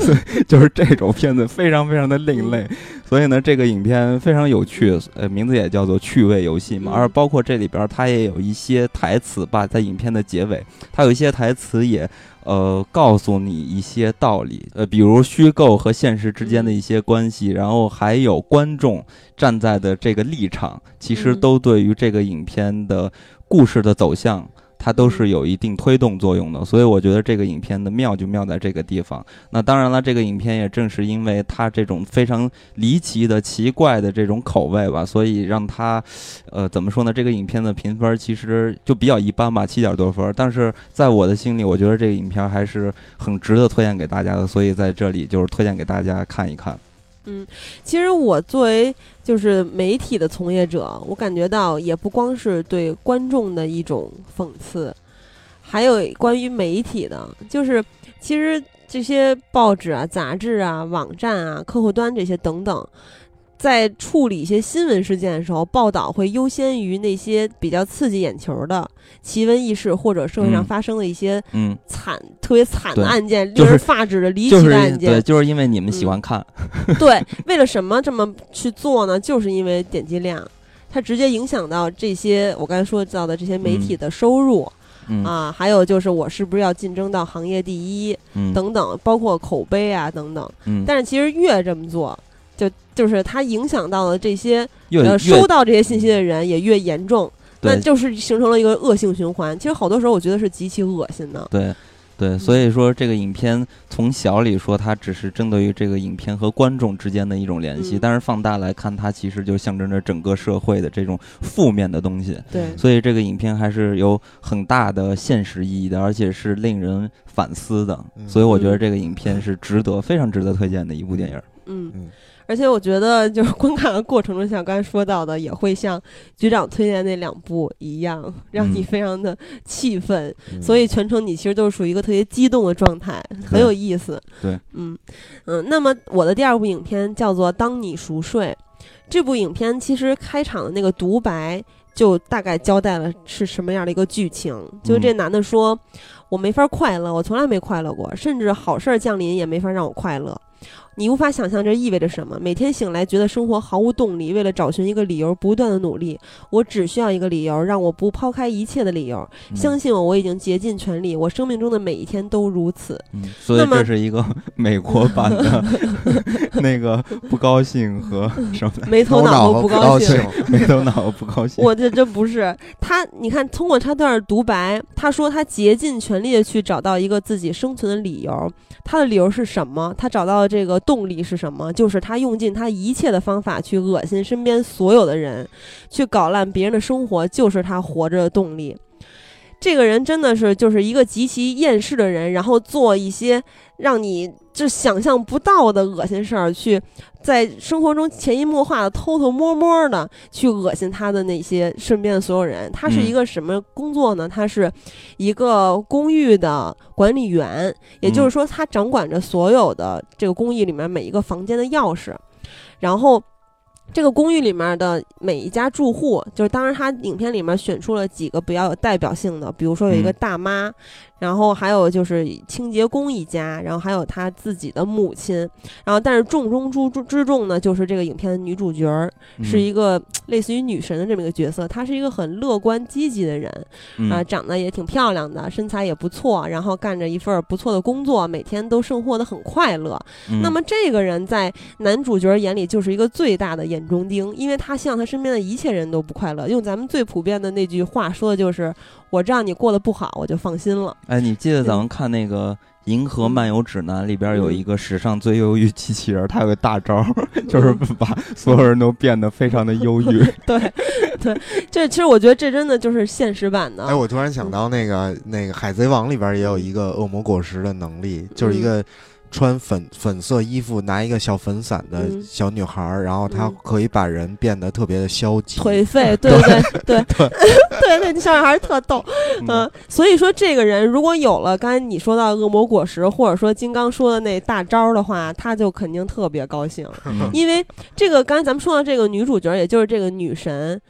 所 以就是这种片子非常非常的另类。所以呢，这个影片非常有趣，呃，名字也叫做趣味游戏嘛。嗯而包括这里边，它也有一些台词吧，在影片的结尾，它有一些台词也。呃，告诉你一些道理，呃，比如虚构和现实之间的一些关系，然后还有观众站在的这个立场，其实嗯。都对于这个影片的故事的走向，它都是有一定推动作用的。所以我觉得这个影片的妙就妙在这个地方。那当然了，这个影片也正是因为它这种非常离奇的、奇怪的这种口味吧，所以让它，呃，怎么说呢？这个影片的评分其实就比较一般吧，七点多分。但是在我的心里，我觉得这个影片还是很值得推荐给大家的，所以在这里就是推荐给大家看一看。嗯其实我作为就是媒体的从业者，我感觉到也不光是对观众的一种讽刺，还有关于媒体的，就是其实这些报纸啊、杂志啊、网站啊、客户端这些等等。在处理一些新闻事件的时候，报道会优先于那些比较刺激眼球的奇闻异事，或者社会上嗯。发生的一些嗯，惨、特别惨的案件，令人发指的离奇的案件。对，就是因为你们喜欢看，对，为了什么这么去做呢？就是因为点击量，它直接影响到这些我刚才说到的这些媒体的收入、嗯。啊，还有就是我是不是要竞争到行业第一嗯。等等，包括口碑啊等等。嗯，但是其实越这么做，就就是它影响到了这些呃收到这些信息的人也越严重，那就是形成了一个恶性循环。其实好多时候我觉得是极其恶心的。对，对，所以说这个影片从小里说，它只是针对于这个影片和观众之间的一种联系，嗯但是放大来看，它其实就象征着整个社会的这种负面的东西。对，所以这个影片还是有很大的现实意义的，而且是令人反思的。嗯所以我觉得嗯这个影片是值得、非常值得推荐的一部电影。嗯嗯，而且我觉得就是观看的过程中，像刚才说到的，也会像局长推荐那两部一样，让你嗯非常的气愤，嗯所以全程你其实都是属于一个特别激动的状态，很有意思。对，嗯嗯。那么我的第二部影片叫做《当你熟睡》，这部影片其实开场的那个独白。就大概交代了是什么样的一个剧情，就是这男的说：“我没法快乐，我从来没快乐过，甚至好事儿降临也没法让我快乐。你无法想象这意味着什么。每天醒来觉得生活毫无动力，为了找寻一个理由不断的努力。我只需要一个理由，让我不抛开一切的理由。嗯相信我，我已经竭尽全力。我生命中的每一天都如此。嗯，所以这是一个美国版的那个不高兴和什么 没头脑和不高兴。没头脑和不高兴。我这这不是他，你看，通过他段独白，他说他竭尽全力的去找到一个自己生存的理由。他的理由是什么？他找到的这个动力是什么？就是他用尽他一切的方法去恶心身边所有的人，去搞烂别人的生活，就是他活着的动力。这个人真的是就是一个极其厌世的人，然后做一些让你就想象不到的恶心事儿，去在生活中潜移默化的、偷偷摸摸的去恶心他的那些身边的所有人。他是一个什么工作呢？他是一个公寓的管理员，也就是说，他掌管着所有的这个公寓里面每一个房间的钥匙，然后。这个公寓里面的每一家住户，就是当然他影片里面选出了几个比较有代表性的，比如说有一个嗯。大妈，然后还有就是清洁工一家，然后还有他自己的母亲，然后但是重中之之重呢，就是这个影片的女主角儿嗯是一个类似于女神的这么一个角色，她是一个很乐观积极的人嗯啊、长得也挺漂亮的，身材也不错，然后干着一份不错的工作，每天都生活的很快乐。嗯那么这个人在男主角眼里就是一个最大的眼中钉，因为他希望他身边的一切人都不快乐。用咱们最普遍的那句话说的就是：“我知道你过得不好，我就放心了。哎，你记得咱们看那个《银河漫游指南》里边有一个史上最忧郁机器人，它有个大招，就是把所有人都变得非常的忧郁。对，这其实我觉得这真的就是现实版的。哎，我突然想到那个那个《海贼王》里边也有一个恶魔果实的能力，就是一个穿粉粉色衣服、拿一个小粉伞的嗯。小女孩儿，然后她嗯。可以把人变得特别的消极。颓废，对对对对。对。对，小女孩特逗，嗯，所以说这个人如果有了刚才你说到恶魔果实，或者说金刚说的那大招的话，他就肯定特别高兴，嗯。因为这个刚才咱们说到这个女主角，也就是这个女神。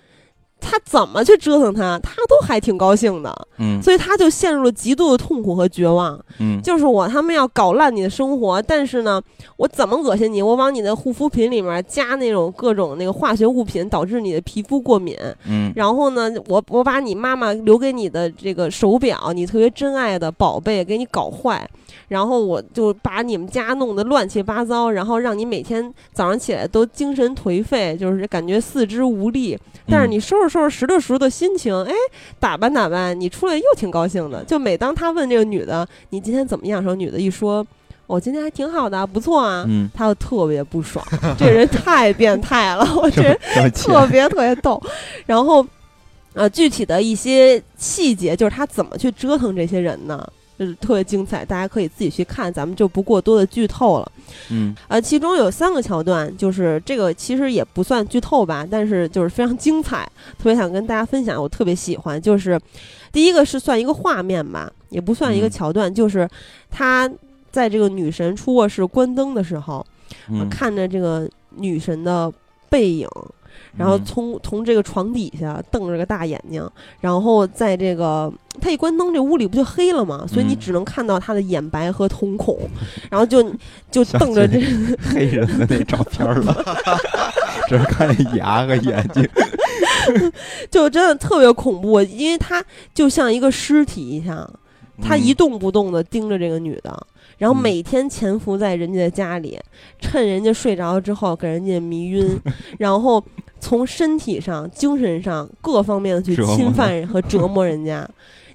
她怎么去折腾他，他都还挺高兴的，嗯所以他就陷入了极度的痛苦和绝望。嗯就是我他们要搞烂你的生活，但是呢，我怎么恶心你？我往你的护肤品里面加那种各种那个化学物品，导致你的皮肤过敏。嗯然后呢，我我把你妈妈留给你的这个手表，你特别珍爱的宝贝，给你搞坏。然后我就把你们家弄得乱七八糟，然后让你每天早上起来都精神颓废，就是感觉四肢无力。但是你收拾收拾拾掇拾掇的心情，哎，打扮打扮，你出来又挺高兴的。就每当他问这个女的你今天怎么样时候，女的一说我今天还挺好的，不错啊，嗯，他就特别不爽，这人太变态了，我 这人特别特别逗。然后，呃，具体的一些细节，就是他怎么去折腾这些人呢？就是特别精彩，大家可以自己去看，咱们就不过多的剧透了。嗯呃，其中有三个桥段，就是这个其实也不算剧透吧，但是就是非常精彩，特别想跟大家分享，我特别喜欢。就是第一个是算一个画面吧，也不算一个嗯桥段，就是他在这个女神出卧室关灯的时候，看着这个女神的背影，然后嗯从从这个床底下瞪着个大眼睛，然后在这个他一关灯，这屋里不就黑了吗？所以你嗯只能看到他的眼白和瞳孔，然后就就瞪着这。黑人的那照片了，只是看牙和眼睛。就真的特别恐怖，因为他就像一个尸体一样，他一嗯动不动的盯着这个女的，然后嗯每天潜伏在人家的家里，趁人家睡着之后给人家迷晕，然后从身体上、精神上各方面的去侵犯和折磨人家。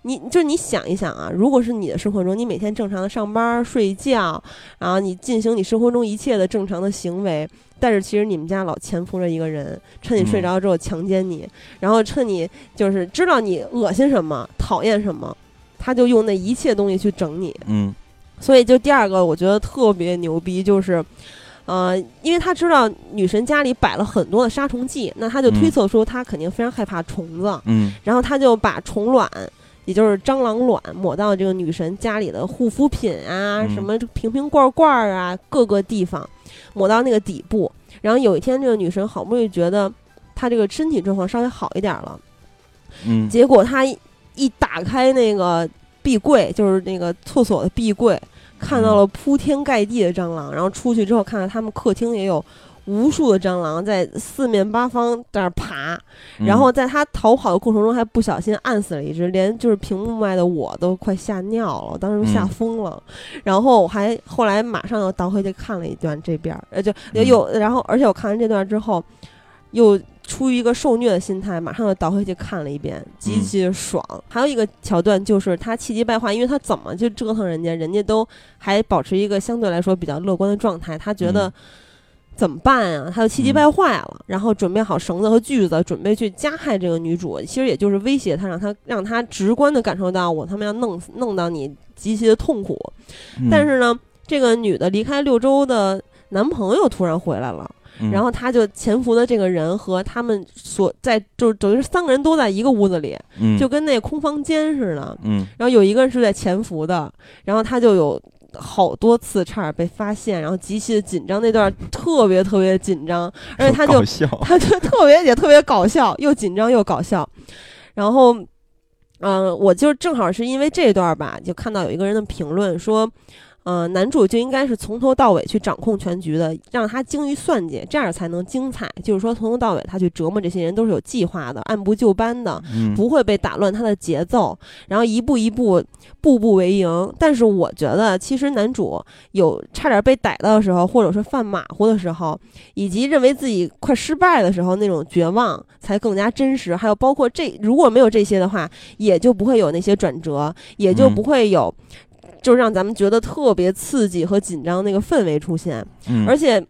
你就你想一想啊，如果是你的生活中，你每天正常的上班、睡觉，然后你进行你生活中一切的正常的行为，但是其实你们家老潜伏着一个人，趁你睡嗯着之后强奸你，然后趁你就是知道你恶心什么、讨厌什么，他就用那一切东西去整你。嗯所以就第二个，我觉得特别牛逼，就是。呃，因为他知道女神家里摆了很多的杀虫剂，那他就推嗯。测出她肯定非常害怕虫子，嗯。然后他就把虫卵，也就是蟑螂卵，抹到这个女神家里的护肤品啊、嗯。什么瓶瓶罐罐啊各个地方，抹到那个底部。然后有一天，这个女神好不容易觉得她这个身体状况稍微好一点了，嗯。结果她一一打开那个壁柜，就是那个厕所的壁柜，看到了铺天盖地的蟑螂。然后出去之后，看到他们客厅也有无数的蟑螂在四面八方在那儿爬。嗯然后在他逃跑的过程中，还不小心按死了一只，连就是屏幕外的我都快吓尿了，我当时都吓嗯疯了。然后我还后来马上又倒回去看了一段这边儿，呃，就嗯有，然后而且我看完这段之后，又出于一个受虐的心态，马上又倒回去看了一遍，极嗯其爽。还有一个桥段就是他气急败坏，因为他怎么就折腾人家，人家都还保持一个相对来说比较乐观的状态，他觉得。嗯怎么办啊？他就气急败坏了，然后准备好绳子和锯子，准备去加害这个女主。其实也就是威胁她，让她让她直观的感受到我他妈要弄死弄到你极其的痛苦。嗯但是呢，这个女的离开六周的男朋友突然回来了，嗯然后他就潜伏的这个人和他们所在，就等于是三个人都在一个屋子里，嗯就跟那空房间似的。嗯然后有一个人是在潜伏的，然后他就有好多次差点被发现，然后极其的紧张，那段特别特别紧张，而且他就，他就特别也特别搞笑，又紧张又搞笑。然后，嗯、我就正好是因为这段吧，就看到有一个人的评论说。嗯、男主就应该是从头到尾去掌控全局的，让他精于算计，这样才能精彩。就是说，从头到尾他去折磨这些人都是有计划的，按部就班的，嗯不会被打乱他的节奏，然后一步一步，步步为营。但是我觉得，其实男主有差点被逮到的时候，或者是犯马虎的时候，以及认为自己快失败的时候那种绝望，才更加真实。还有包括这如果没有这些的话，也就不会有那些转折，也就嗯不会有。就让咱们觉得特别刺激和紧张那个氛围出现，嗯而且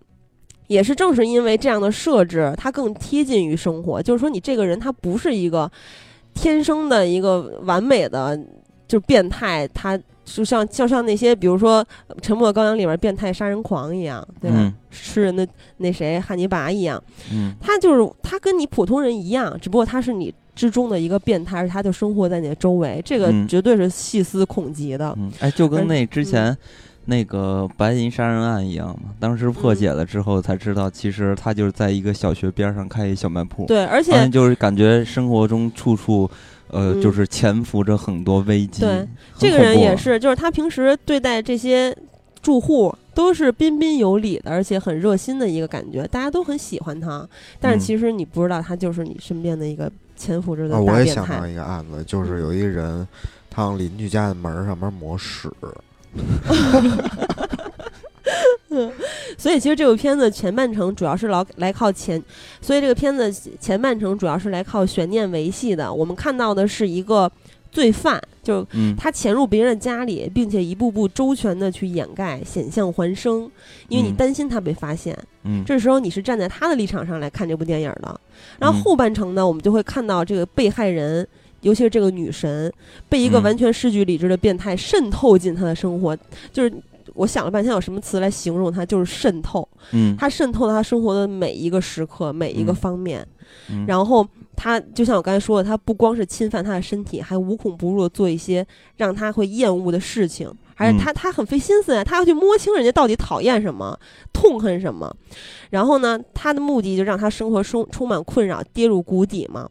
也是正是因为这样的设置，它更贴近于生活。就是说，你这个人他不是一个天生的一个完美的，就变态，他就像就像那些比如说《沉默的羔羊》里面变态杀人狂一样，对吧？嗯吃人的那谁汉尼拔一样，嗯他就是他跟你普通人一样，只不过他是你之中的一个变态，而他就生活在你的周围，这个嗯绝对是细思恐极的。嗯，哎，就跟那之嗯前那个白银杀人案一样嘛，当时破嗯解了之后才知道，其实他就是在一个小学边上开一小卖铺，对，而且就是感觉生活中处处。呃，嗯就是潜伏着很多危机。对这个人也是，就是他平时对待这些住户都是彬彬有礼的，而且很热心的一个感觉，大家都很喜欢他。但是嗯其实你不知道，他就是你身边的一个潜伏着的啊，我也。想到一个案子，就是有一个人，他往邻居家的门儿上面抹屎，所以其实这部片子前半程主要是老来靠前，所以这个片子前半程主要是来靠悬念维系的。我们看到的是一个罪犯，就嗯他潜入别人家里，并且一步步周全的去掩盖、险象环生，因为你嗯担心他被发现。嗯，这时候你是站在他的立场上来看这部电影的。然后嗯后半程呢，我们就会看到这个被害人，尤其是这个女神，被一个嗯完全失去理智的变态渗透进她的生活，就是。我想了半天，有什么词来形容他？就是渗透，嗯，她渗透了他生活的每一个时刻、每一个嗯方面。嗯然后他就像我刚才说的，他不光是侵犯他的身体，还无孔不入的做一些让他会厌恶的事情。而且嗯她她很费心思呀，他要去摸清人家到底讨厌什么、痛恨什么。然后呢，他的目的就让他生活充充满困扰，跌入谷底嘛。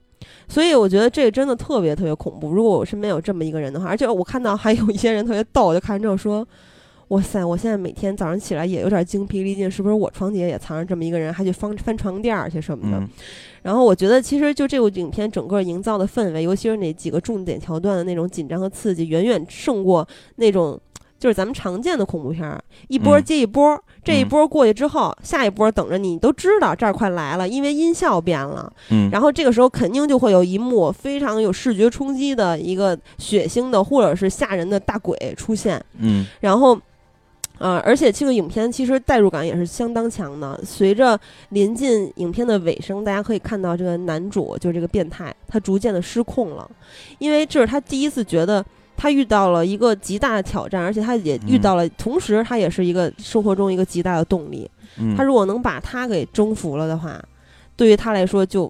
所以我觉得这个真的特别特别恐怖。如果我身边有这么一个人的话，而且我看到还有一些人特别逗，我就看之后说。哇塞！我现在每天早上起来也有点精疲力尽，是不是我床底下也藏着这么一个人，还去翻翻床垫儿去什么的？嗯然后我觉得，其实就这部影片整个营造的氛围，尤其是那几个重点桥段的那种紧张和刺激，远远胜过那种就是咱们常见的恐怖片儿，一波嗯接一波。这一嗯波过去之后，下一波等着你，你都知道这儿快来了，因为音效变了。嗯，然后这个时候肯定就会有一幕非常有视觉冲击的一个血腥的或者是吓人的大鬼出现。嗯然后，呃，而且这个影片其实代入感也是相当强的。随着临近影片的尾声，大家可以看到这个男主就是这个变态，他逐渐的失控了，因为这是他第一次觉得。他遇到了一个极大的挑战，而且他也遇到了，同时他也是一个生活中一个极大的动力。嗯，他如果能把他给征服了的话，对于他来说就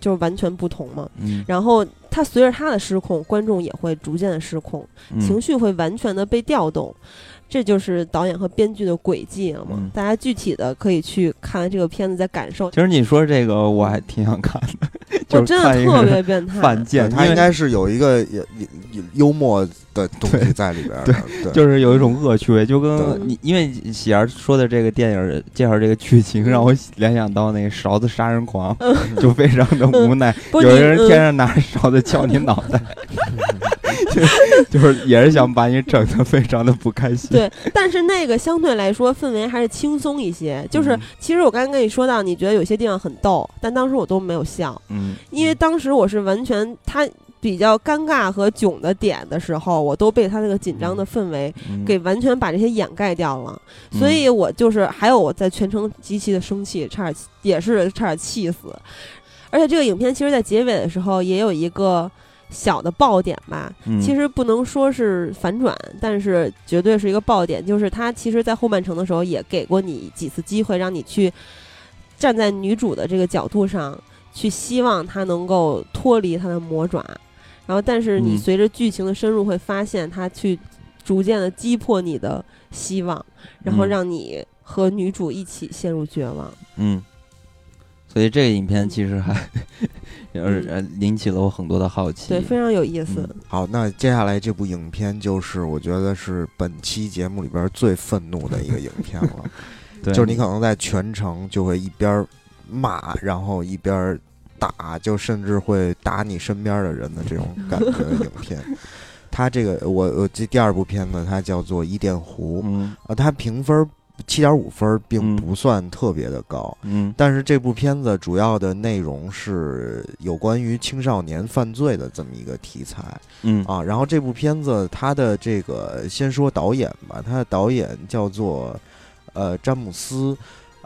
就完全不同嘛。嗯然后他随着他的失控，观众也会逐渐的失控，嗯情绪会完全的被调动，这就是导演和编剧的轨迹了嘛。嗯大家具体的可以去看完这个片子再感受。其实你说这个我还挺想看的，就是我真的特别变态，犯贱，他应该是有一个也也也幽默的东西在里边儿的，对，就是有一种恶趣味，就跟你因为喜儿说的这个电影介绍这个剧情，嗯让我联想到那个勺子杀人狂，就非常的无奈，有人天天上拿着勺子敲你脑袋，就 就是也是想把你整的非常的不开心。对，但是那个相对来说氛围还是轻松一些。就是嗯其实我刚才跟你说到，你觉得有些地方很逗，但当时我都没有笑，嗯，因为当时我是完全他比较尴尬和囧的点的时候，我都被他那个紧张的氛围嗯给完全把这些掩盖掉了。嗯所以我就是还有我在全程极其的生气，差点也是差点气死。而且这个影片其实，在结尾的时候也有一个小的爆点吧。嗯其实不能说是反转，但是绝对是一个爆点。就是他其实，在后半程的时候也给过你几次机会，让你去站在女主的这个角度上，去希望她能够脱离她的魔爪。然后，但是你嗯随着剧情的深入，会发现他去逐渐的击破你的希望，然后嗯让你和女主一起陷入绝望。嗯，所以这个影片其实还就是呃引起了我很多的好奇。对，非常有意思。嗯好，那接下来这部影片就是我觉得是本期节目里边最愤怒的一个影片了，对，就是你可能在全程就会一边骂，然后一边打，就甚至会打你身边的人的这种 感觉的影片。它这个我我这第二部片子它叫做《伊甸湖》嗯啊，它评分七点五分，并嗯不算特别的高。嗯但是这部片子主要的内容是有关于青少年犯罪的这么一个题材嗯啊。然后这部片子它的这个先说导演吧，它的导演叫做呃詹姆斯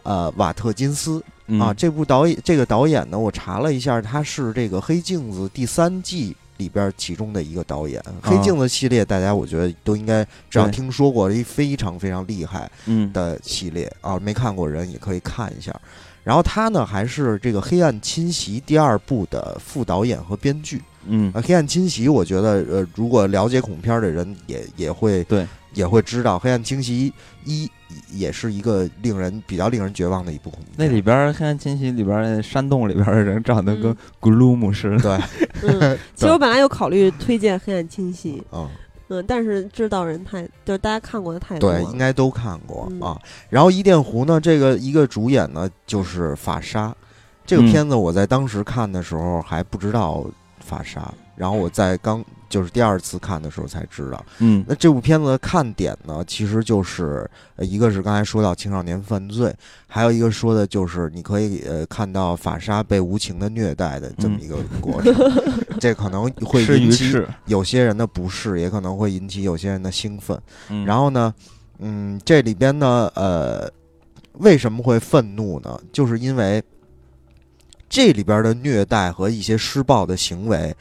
呃瓦特金斯嗯啊。这部导演这个导演呢，我查了一下，他是这个《黑镜子》第三季。里边其中的一个导演，《黑镜子》系列大家我觉得都应该至少听说过，一非常非常厉害嗯的系列啊，没看过人也可以看一下。然后他呢，还是这个《黑暗侵袭》第二部的副导演和编剧。嗯呃，《黑暗侵袭》我觉得，呃，如果了解恐怖片的人也也会对也会知道，《黑暗侵袭一》也是一个令人比较令人绝望的一部恐怖片。那里边儿《黑暗侵袭》里边儿山洞里边儿的人长得跟嗯咕噜姆似的。对，嗯，其实我本来有考虑推荐《黑暗侵袭》，嗯，嗯，但是知道人太，就是大家看过的太多，对，应该都看过、嗯啊。然后伊甸湖呢，这个一个主演呢就是法沙。这个嗯片子我在当时看的时候还不知道法沙，然后我在刚就是第二次看的时候才知道。嗯那这部片子的看点呢，其实就是呃，一个是刚才说到青少年犯罪，还有一个说的就是你可以呃看到法沙被无情的虐待的这么一个过程，这可能会引起。有些人的不适，也可能会引起有些人的兴奋。嗯然后呢，嗯，这里边呢，呃，为什么会愤怒呢？就是因为这里边的虐待和一些施暴的行为，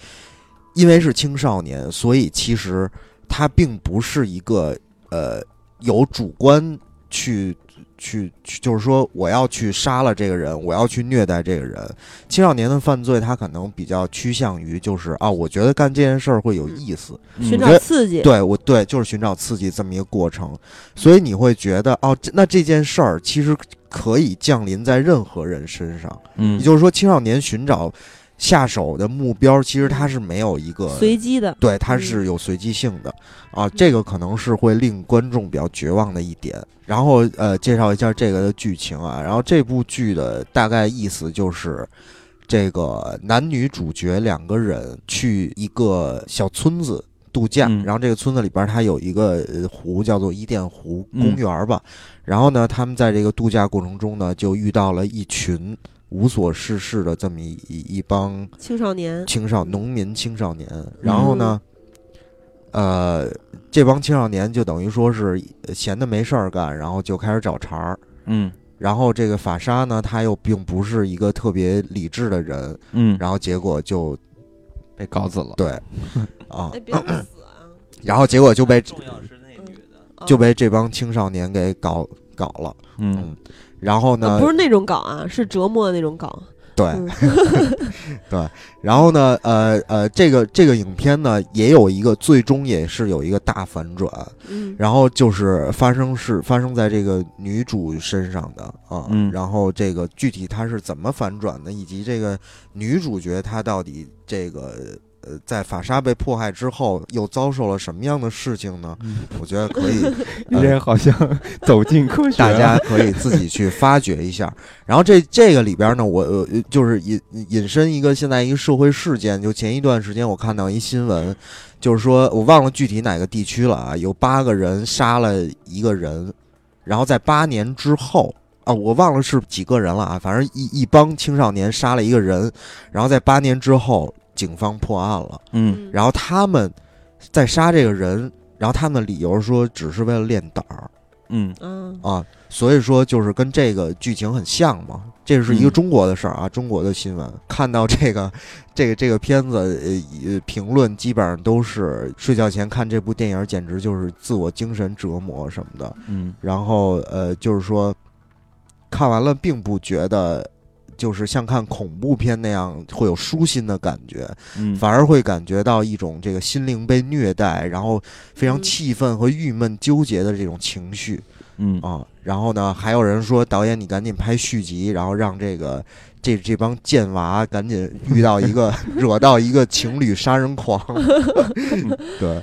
因为是青少年，所以其实他并不是一个呃有主观去。去去，就是说，我要去杀了这个人，我要去虐待这个人。青少年的犯罪，他可能比较趋向于，就是啊，我觉得干这件事儿会有意思，寻嗯找刺激，对我对，就是寻找刺激这么一个过程，所以你会觉得哦，这那这件事儿其实可以降临在任何人身上，嗯。也就是说，青少年寻找下手的目标，其实它是没有一个随机的，对，它是有随机性的啊，这个可能是会令观众比较绝望的一点。然后呃，介绍一下这个的剧情啊，然后这部剧的大概意思就是。这个男女主角两个人去一个小村子度假，嗯然后这个村子里边它有一个呃湖，叫做伊甸湖嗯公园吧。然后呢，他们在这个度假过程中呢，就遇到了一群无所事事的这么一一一帮青少年，青少农民青少年，然后呢，呃，这帮青少年就等于说是闲的没事儿干，然后就开始找茬儿。嗯然后这个法沙呢，他又并不是一个特别理智的人，嗯，然后结果就被搞死了。对啊哎，，别死啊！然后结果就被重要是那女的。哦就被这帮青少年给搞搞了。嗯然后呢，呃不是那种搞啊，是折磨的那种搞。对，嗯。然后呢，呃呃，这个这个影片呢，也有一个最终也是有一个大反转，嗯。然后就是发生是发生在这个女主身上的啊，嗯。然后这个具体她是怎么反转的，以及这个女主角她到底这个呃在法沙被迫害之后又遭受了什么样的事情呢？嗯，我觉得可以 你这好像走进 科学。大家可以自己去发掘一下。然后这这个里边呢，我呃就是引引申一个现在一个社会事件，就前一段时间我看到一新闻，就是说我忘了具体哪个地区了啊，有八个人杀了一个人，然后在八年之后。啊，我忘了是几个人了啊，反正一一帮青少年杀了一个人，然后在八年之后，警方破案了。嗯然后他们在杀这个人，然后他们的理由说只是为了练胆儿。嗯嗯啊，所以说就是跟这个剧情很像嘛。这是一个嗯中国的事儿啊，中国的新闻。看到这个 这个这个片子，呃，呃评论基本上都是睡觉前看这部电影，简直就是自我精神折磨什么的。嗯然后呃，就是说看完了并不觉得。就是像看恐怖片那样会有舒心的感觉，嗯，反而会感觉到一种这个心灵被虐待，然后非常嗯。气愤和郁闷纠结的这种情绪。嗯。啊，然后呢，还有人说导演你赶紧拍续集，然后让这个这这帮贱娃赶紧遇到一个 惹到一个情侣杀人狂，对，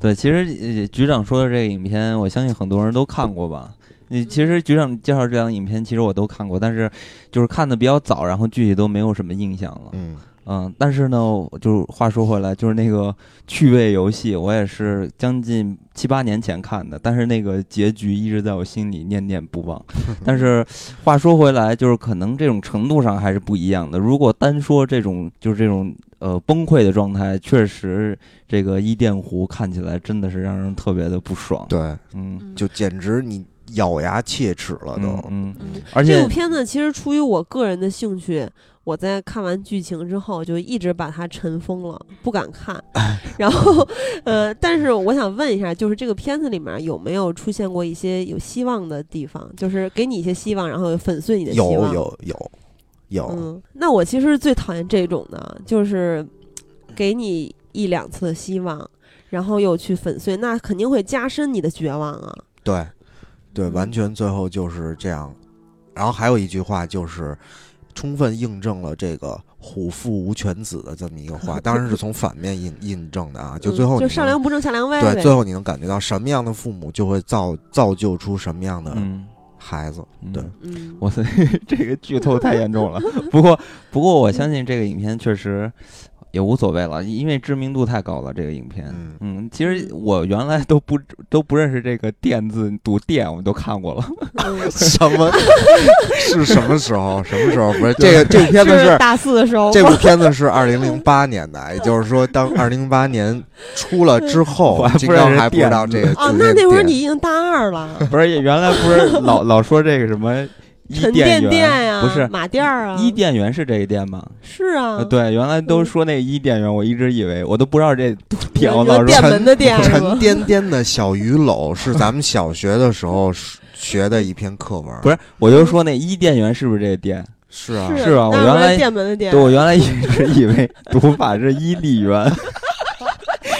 对，其实呃局长说的这个影片，我相信很多人都看过吧。你其实局长介绍这档影片，其实我都看过，但是就是看的比较早，然后具体都没有什么印象了。嗯嗯，但是呢，就是话说回来，就是那个趣味游戏，我也是将近七八年前看的，但是那个结局一直在我心里念念不忘。但是话说回来，就是可能这种程度上还是不一样的。如果单说这种就是这种呃崩溃的状态，确实这个伊甸湖看起来真的是让人特别的不爽。，对，嗯嗯就简直你咬牙切齿了都。嗯而且这部片子其实出于我个人的兴趣，我在看完剧情之后就一直把它尘封了，不敢看。然后，呃，但是我想问一下，就是这个片子里面有没有出现过一些有希望的地方，就是给你一些希望，然后粉碎你的希望？有有有有，嗯，那我其实最讨厌这种的，就是给你一两次希望，然后又去粉碎，那肯定会加深你的绝望啊。对对，嗯完全最后就是这样。然后还有一句话就是，充分印证了这个“虎父无犬子”的这么一个话，当然是从反面印印证的啊。就最后嗯就上梁不正下梁歪对，最后你能感觉到什么样的父母就会造造就出什么样的嗯，孩子。嗯对嗯，哇塞，这个剧透太严重了。不过，不过我相信这个影片确实也无所谓了，因为知名度太高了。这个影片，嗯嗯，其实我原来都不都不认识这个“电”字读“电”，我们都看过了。嗯 什么？是什么时候？什么时候？不是这个这部片子是大四的时候，这部片子是二零零八年的，也就是说，当二零零八年出了之后不金认识刚还不知道这个哦，那那会儿你已经大二了，不是，原来不是老老说这个什么伊沉甸甸甸园，呀，不是马甸儿啊，伊甸园是这个店吗？是啊呃，对，原来都说那个伊甸园，我一直以为我都不知道这读店，我老说店门的店是沉？甸甸的小鱼篓是咱们小学的时候学的一篇课文，不是，我就说那伊甸园是不是这个店？是啊，是啊我原来店门的店，对，我原来一直以为 读法是伊利园，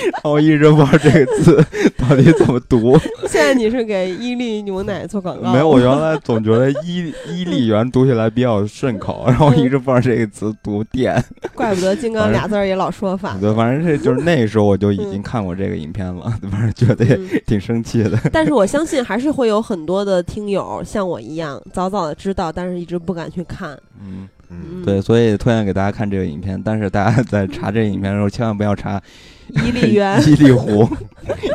我一直不知道这个字到底怎么读。现在你是给伊利牛奶做广告？没有，我原来总觉得伊伊利园读起来比较顺口，然后我一直不知道这个词读电。怪不得金刚俩字儿也老说反。对，反正这就是那时候我就已经嗯看过这个影片了，反正觉得也嗯挺生气的。但是我相信还是会有很多的听友像我一样，早早的知道，但是一直不敢去看。嗯，嗯，嗯，对，所以推荐给大家看这个影片，但是大家在查这个影片的时候，千万不要查 伊利园 伊利湖，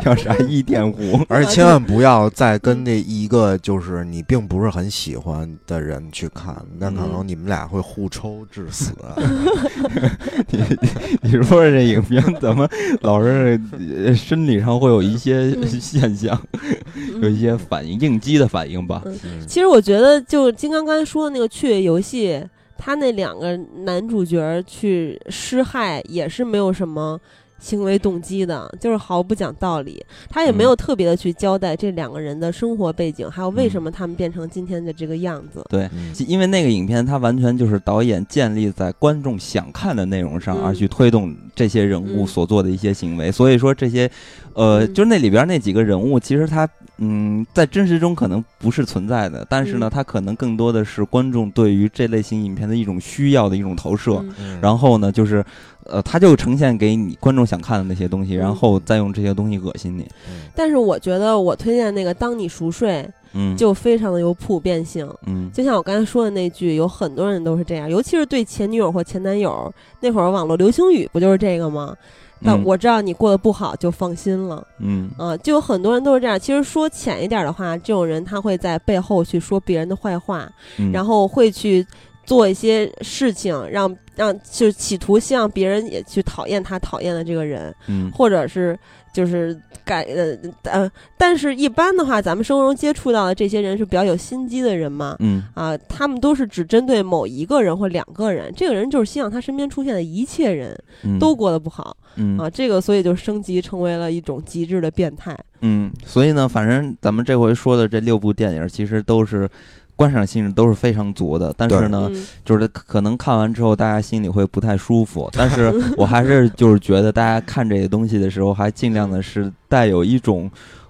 要啥伊甸湖。而且千万不要再跟那一个就是你并不是很喜欢的人去看，那可能你们俩会互抽致死。你你说这影片怎么老是呃生理上会有一些嗯现象，有一些反应，应激的反应吧？嗯其实我觉得，就金刚刚才说的那个趣味游戏，他那两个男主角去施害也是没有什么行为动机的，就是毫不讲道理。他也没有特别的去交代这两个人的生活背景，还有为什么他们变成今天的这个样子。对，嗯因为那个影片它完全就是导演建立在观众想看的内容上，嗯而去推动这些人物嗯所做的一些行为。所以说这些，呃，嗯就是那里边那几个人物，其实他嗯，在真实中可能不是存在的，但是呢，嗯他可能更多的是观众对于这类型影片的一种需要的一种投射。然后呢，就是，呃，他就呈现给你观众想看的那些东西，嗯然后再用这些东西恶心你。嗯但是我觉得我推荐那个《当你熟睡》嗯，就非常的有普遍性。嗯就像我刚才说的那句，有很多人都是这样，尤其是对前女友或前男友。那会儿网络流行语不就是这个吗？但嗯我知道你过得不好，就放心了。嗯啊，就有很多人都是这样。其实说浅一点的话，这种人他会在背后去说别人的坏话，嗯，然后会去做一些事情，让让就企图希望别人也去讨厌他讨厌的这个人，嗯或者是就是改呃呃，但是一般的话，咱们生活中接触到的这些人是比较有心机的人嘛。嗯啊，他们都是只针对某一个人或两个人，这个人就是希望他身边出现的一切人嗯都过得不好、嗯啊，这个所以就升级成为了一种极致的变态。嗯，所以呢，反正咱们这回说的这六部电影，其实都是观赏性都是非常足的。但是呢，嗯就是可能看完之后，大家心里会不太舒服。但是我还是就是觉得，大家看这些东西的时候，还尽量的是带有一种。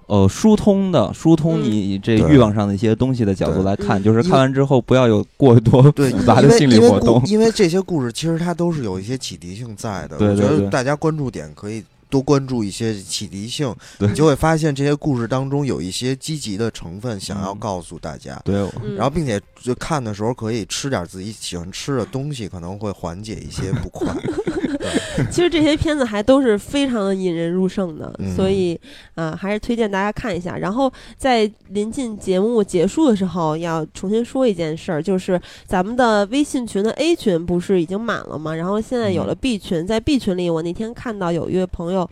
呃，疏通的疏通你这欲望上的一些东西的角度来看，嗯就是看完之后不要有过多对，复杂的心理活动因为故。因为这些故事其实它都是有一些启迪性在的。我觉得大家关注点可以多关注一些启迪性，你就会发现这些故事当中有一些积极的成分，想要嗯。告诉大家。然后，并且就看的时候可以吃点自己喜欢吃的东西，可能会缓解一些不快。其实这些片子还都是非常的引人入胜的，嗯。所以啊、呃还是推荐大家看一下。然后在临近节目结束的时候，要重新说一件事儿，就是咱们的微信群的 A 群不是已经满了吗？然后现在有了 B 群，在 B 群里，我那天看到有一位朋友。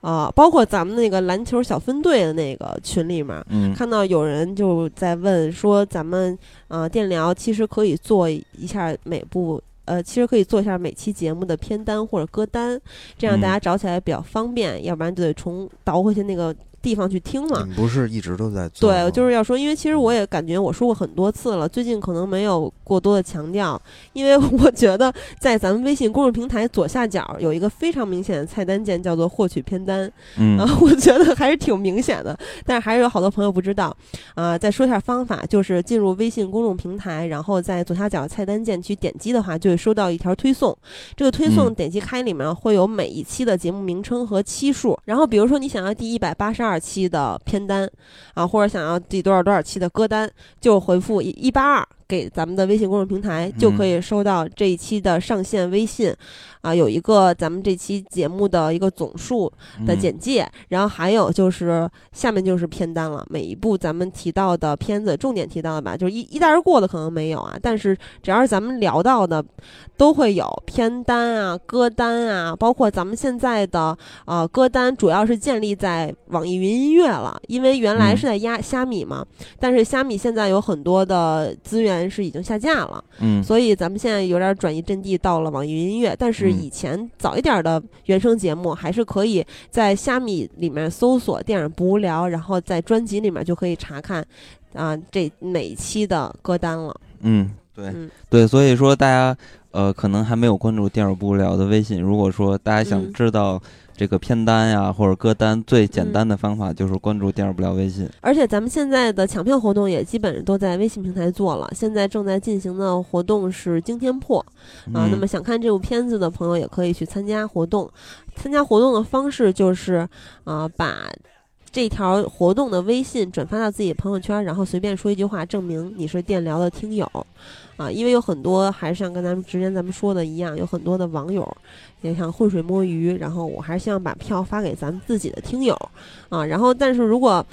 啊、包括咱们那个篮球小分队的那个群里面，嗯看到有人就在问说，咱们呃电疗其实可以做一下每部。呃，其实可以做一下每期节目的片单或者歌单，这样大嗯。家找起来比较方便，要不然就得重倒回去那个地方去听嘛。你不是一直都在做？对，就是要说，因为其实我也感觉我说过很多次了，最近可能没有过多的强调，因为我 觉得在咱们微信公众平台左下角有一个非常明显的菜单键，叫做获取片单。嗯啊，我觉得还是挺明显的，但是还是有好多朋友不知道。啊、再说一下方法，就是进入微信公众平台，然后在左下角菜单键去点击的话，就会收到一条推送。这个推送嗯点击开里面会有每一期的节目名称和期数，然后比如说你想要第一百八十二二期的片单啊，或者想要第多少多少期的歌单，就回复一八二。给咱们的微信公众平台，就可以收到这一期的上线微信，啊，有一个咱们这期节目的一个总数的嗯简介，然后还有就是下面就是片单了。每一部咱们提到的片子，重点提到的吧，就是一一带而过的可能没有啊，但是只要是咱们聊到的，都会有片单啊、歌单啊，包括咱们现在的呃歌单，主要是建立在网易云音乐了，因为原来嗯是在压虾米嘛，但是虾米现在有很多的资源是已经下架了。嗯所以咱们现在有点转移阵地到了网易云音乐，但是嗯以前早一点的原声节目还是可以在虾米里面搜索“电影不无聊”，然后在专辑里面就可以查看啊、这每一期的歌单了。嗯，对嗯对，所以说大家呃可能还没有关注电影不无聊的微信，如果说大家想嗯知道这个片单呀或者歌单，最简单的方法就是关注电影不聊微信。而且咱们现在的抢票活动也基本上都在微信平台做了，现在正在进行的活动是惊天破啊、嗯那么想看这部片子的朋友也可以去参加活动。参加活动的方式就是啊、把这条活动的微信转发到自己的朋友圈，然后随便说一句话，证明你是电聊的听友啊。因为有很多还是像跟咱们之前咱们说的一样，有很多的网友也想浑水摸鱼，然后我还是希望把票发给咱们自己的听友啊。然后，但是如果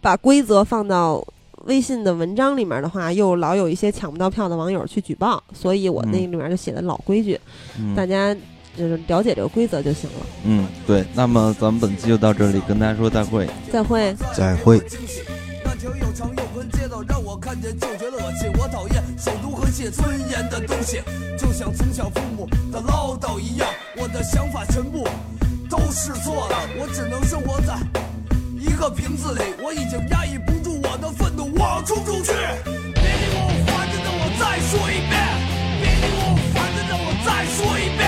把规则放到微信的文章里面的话，又老有一些抢不到票的网友去举报，所以我那嗯里面就写的老规矩，嗯大家就是了解这个规则就行了。嗯，对。那么咱们本期就到这里，跟大家说再会。再会。再会。街道，让我看见就觉得恶心。我讨厌首都和写尊严的东西，就像从小父母的唠叨一样，我的想法全部都是错的。我只能生活在一个瓶子里，我已经压抑不住我的愤怒，我要冲出去！别理我烦的，我再说一遍，别理我烦的，我再说一遍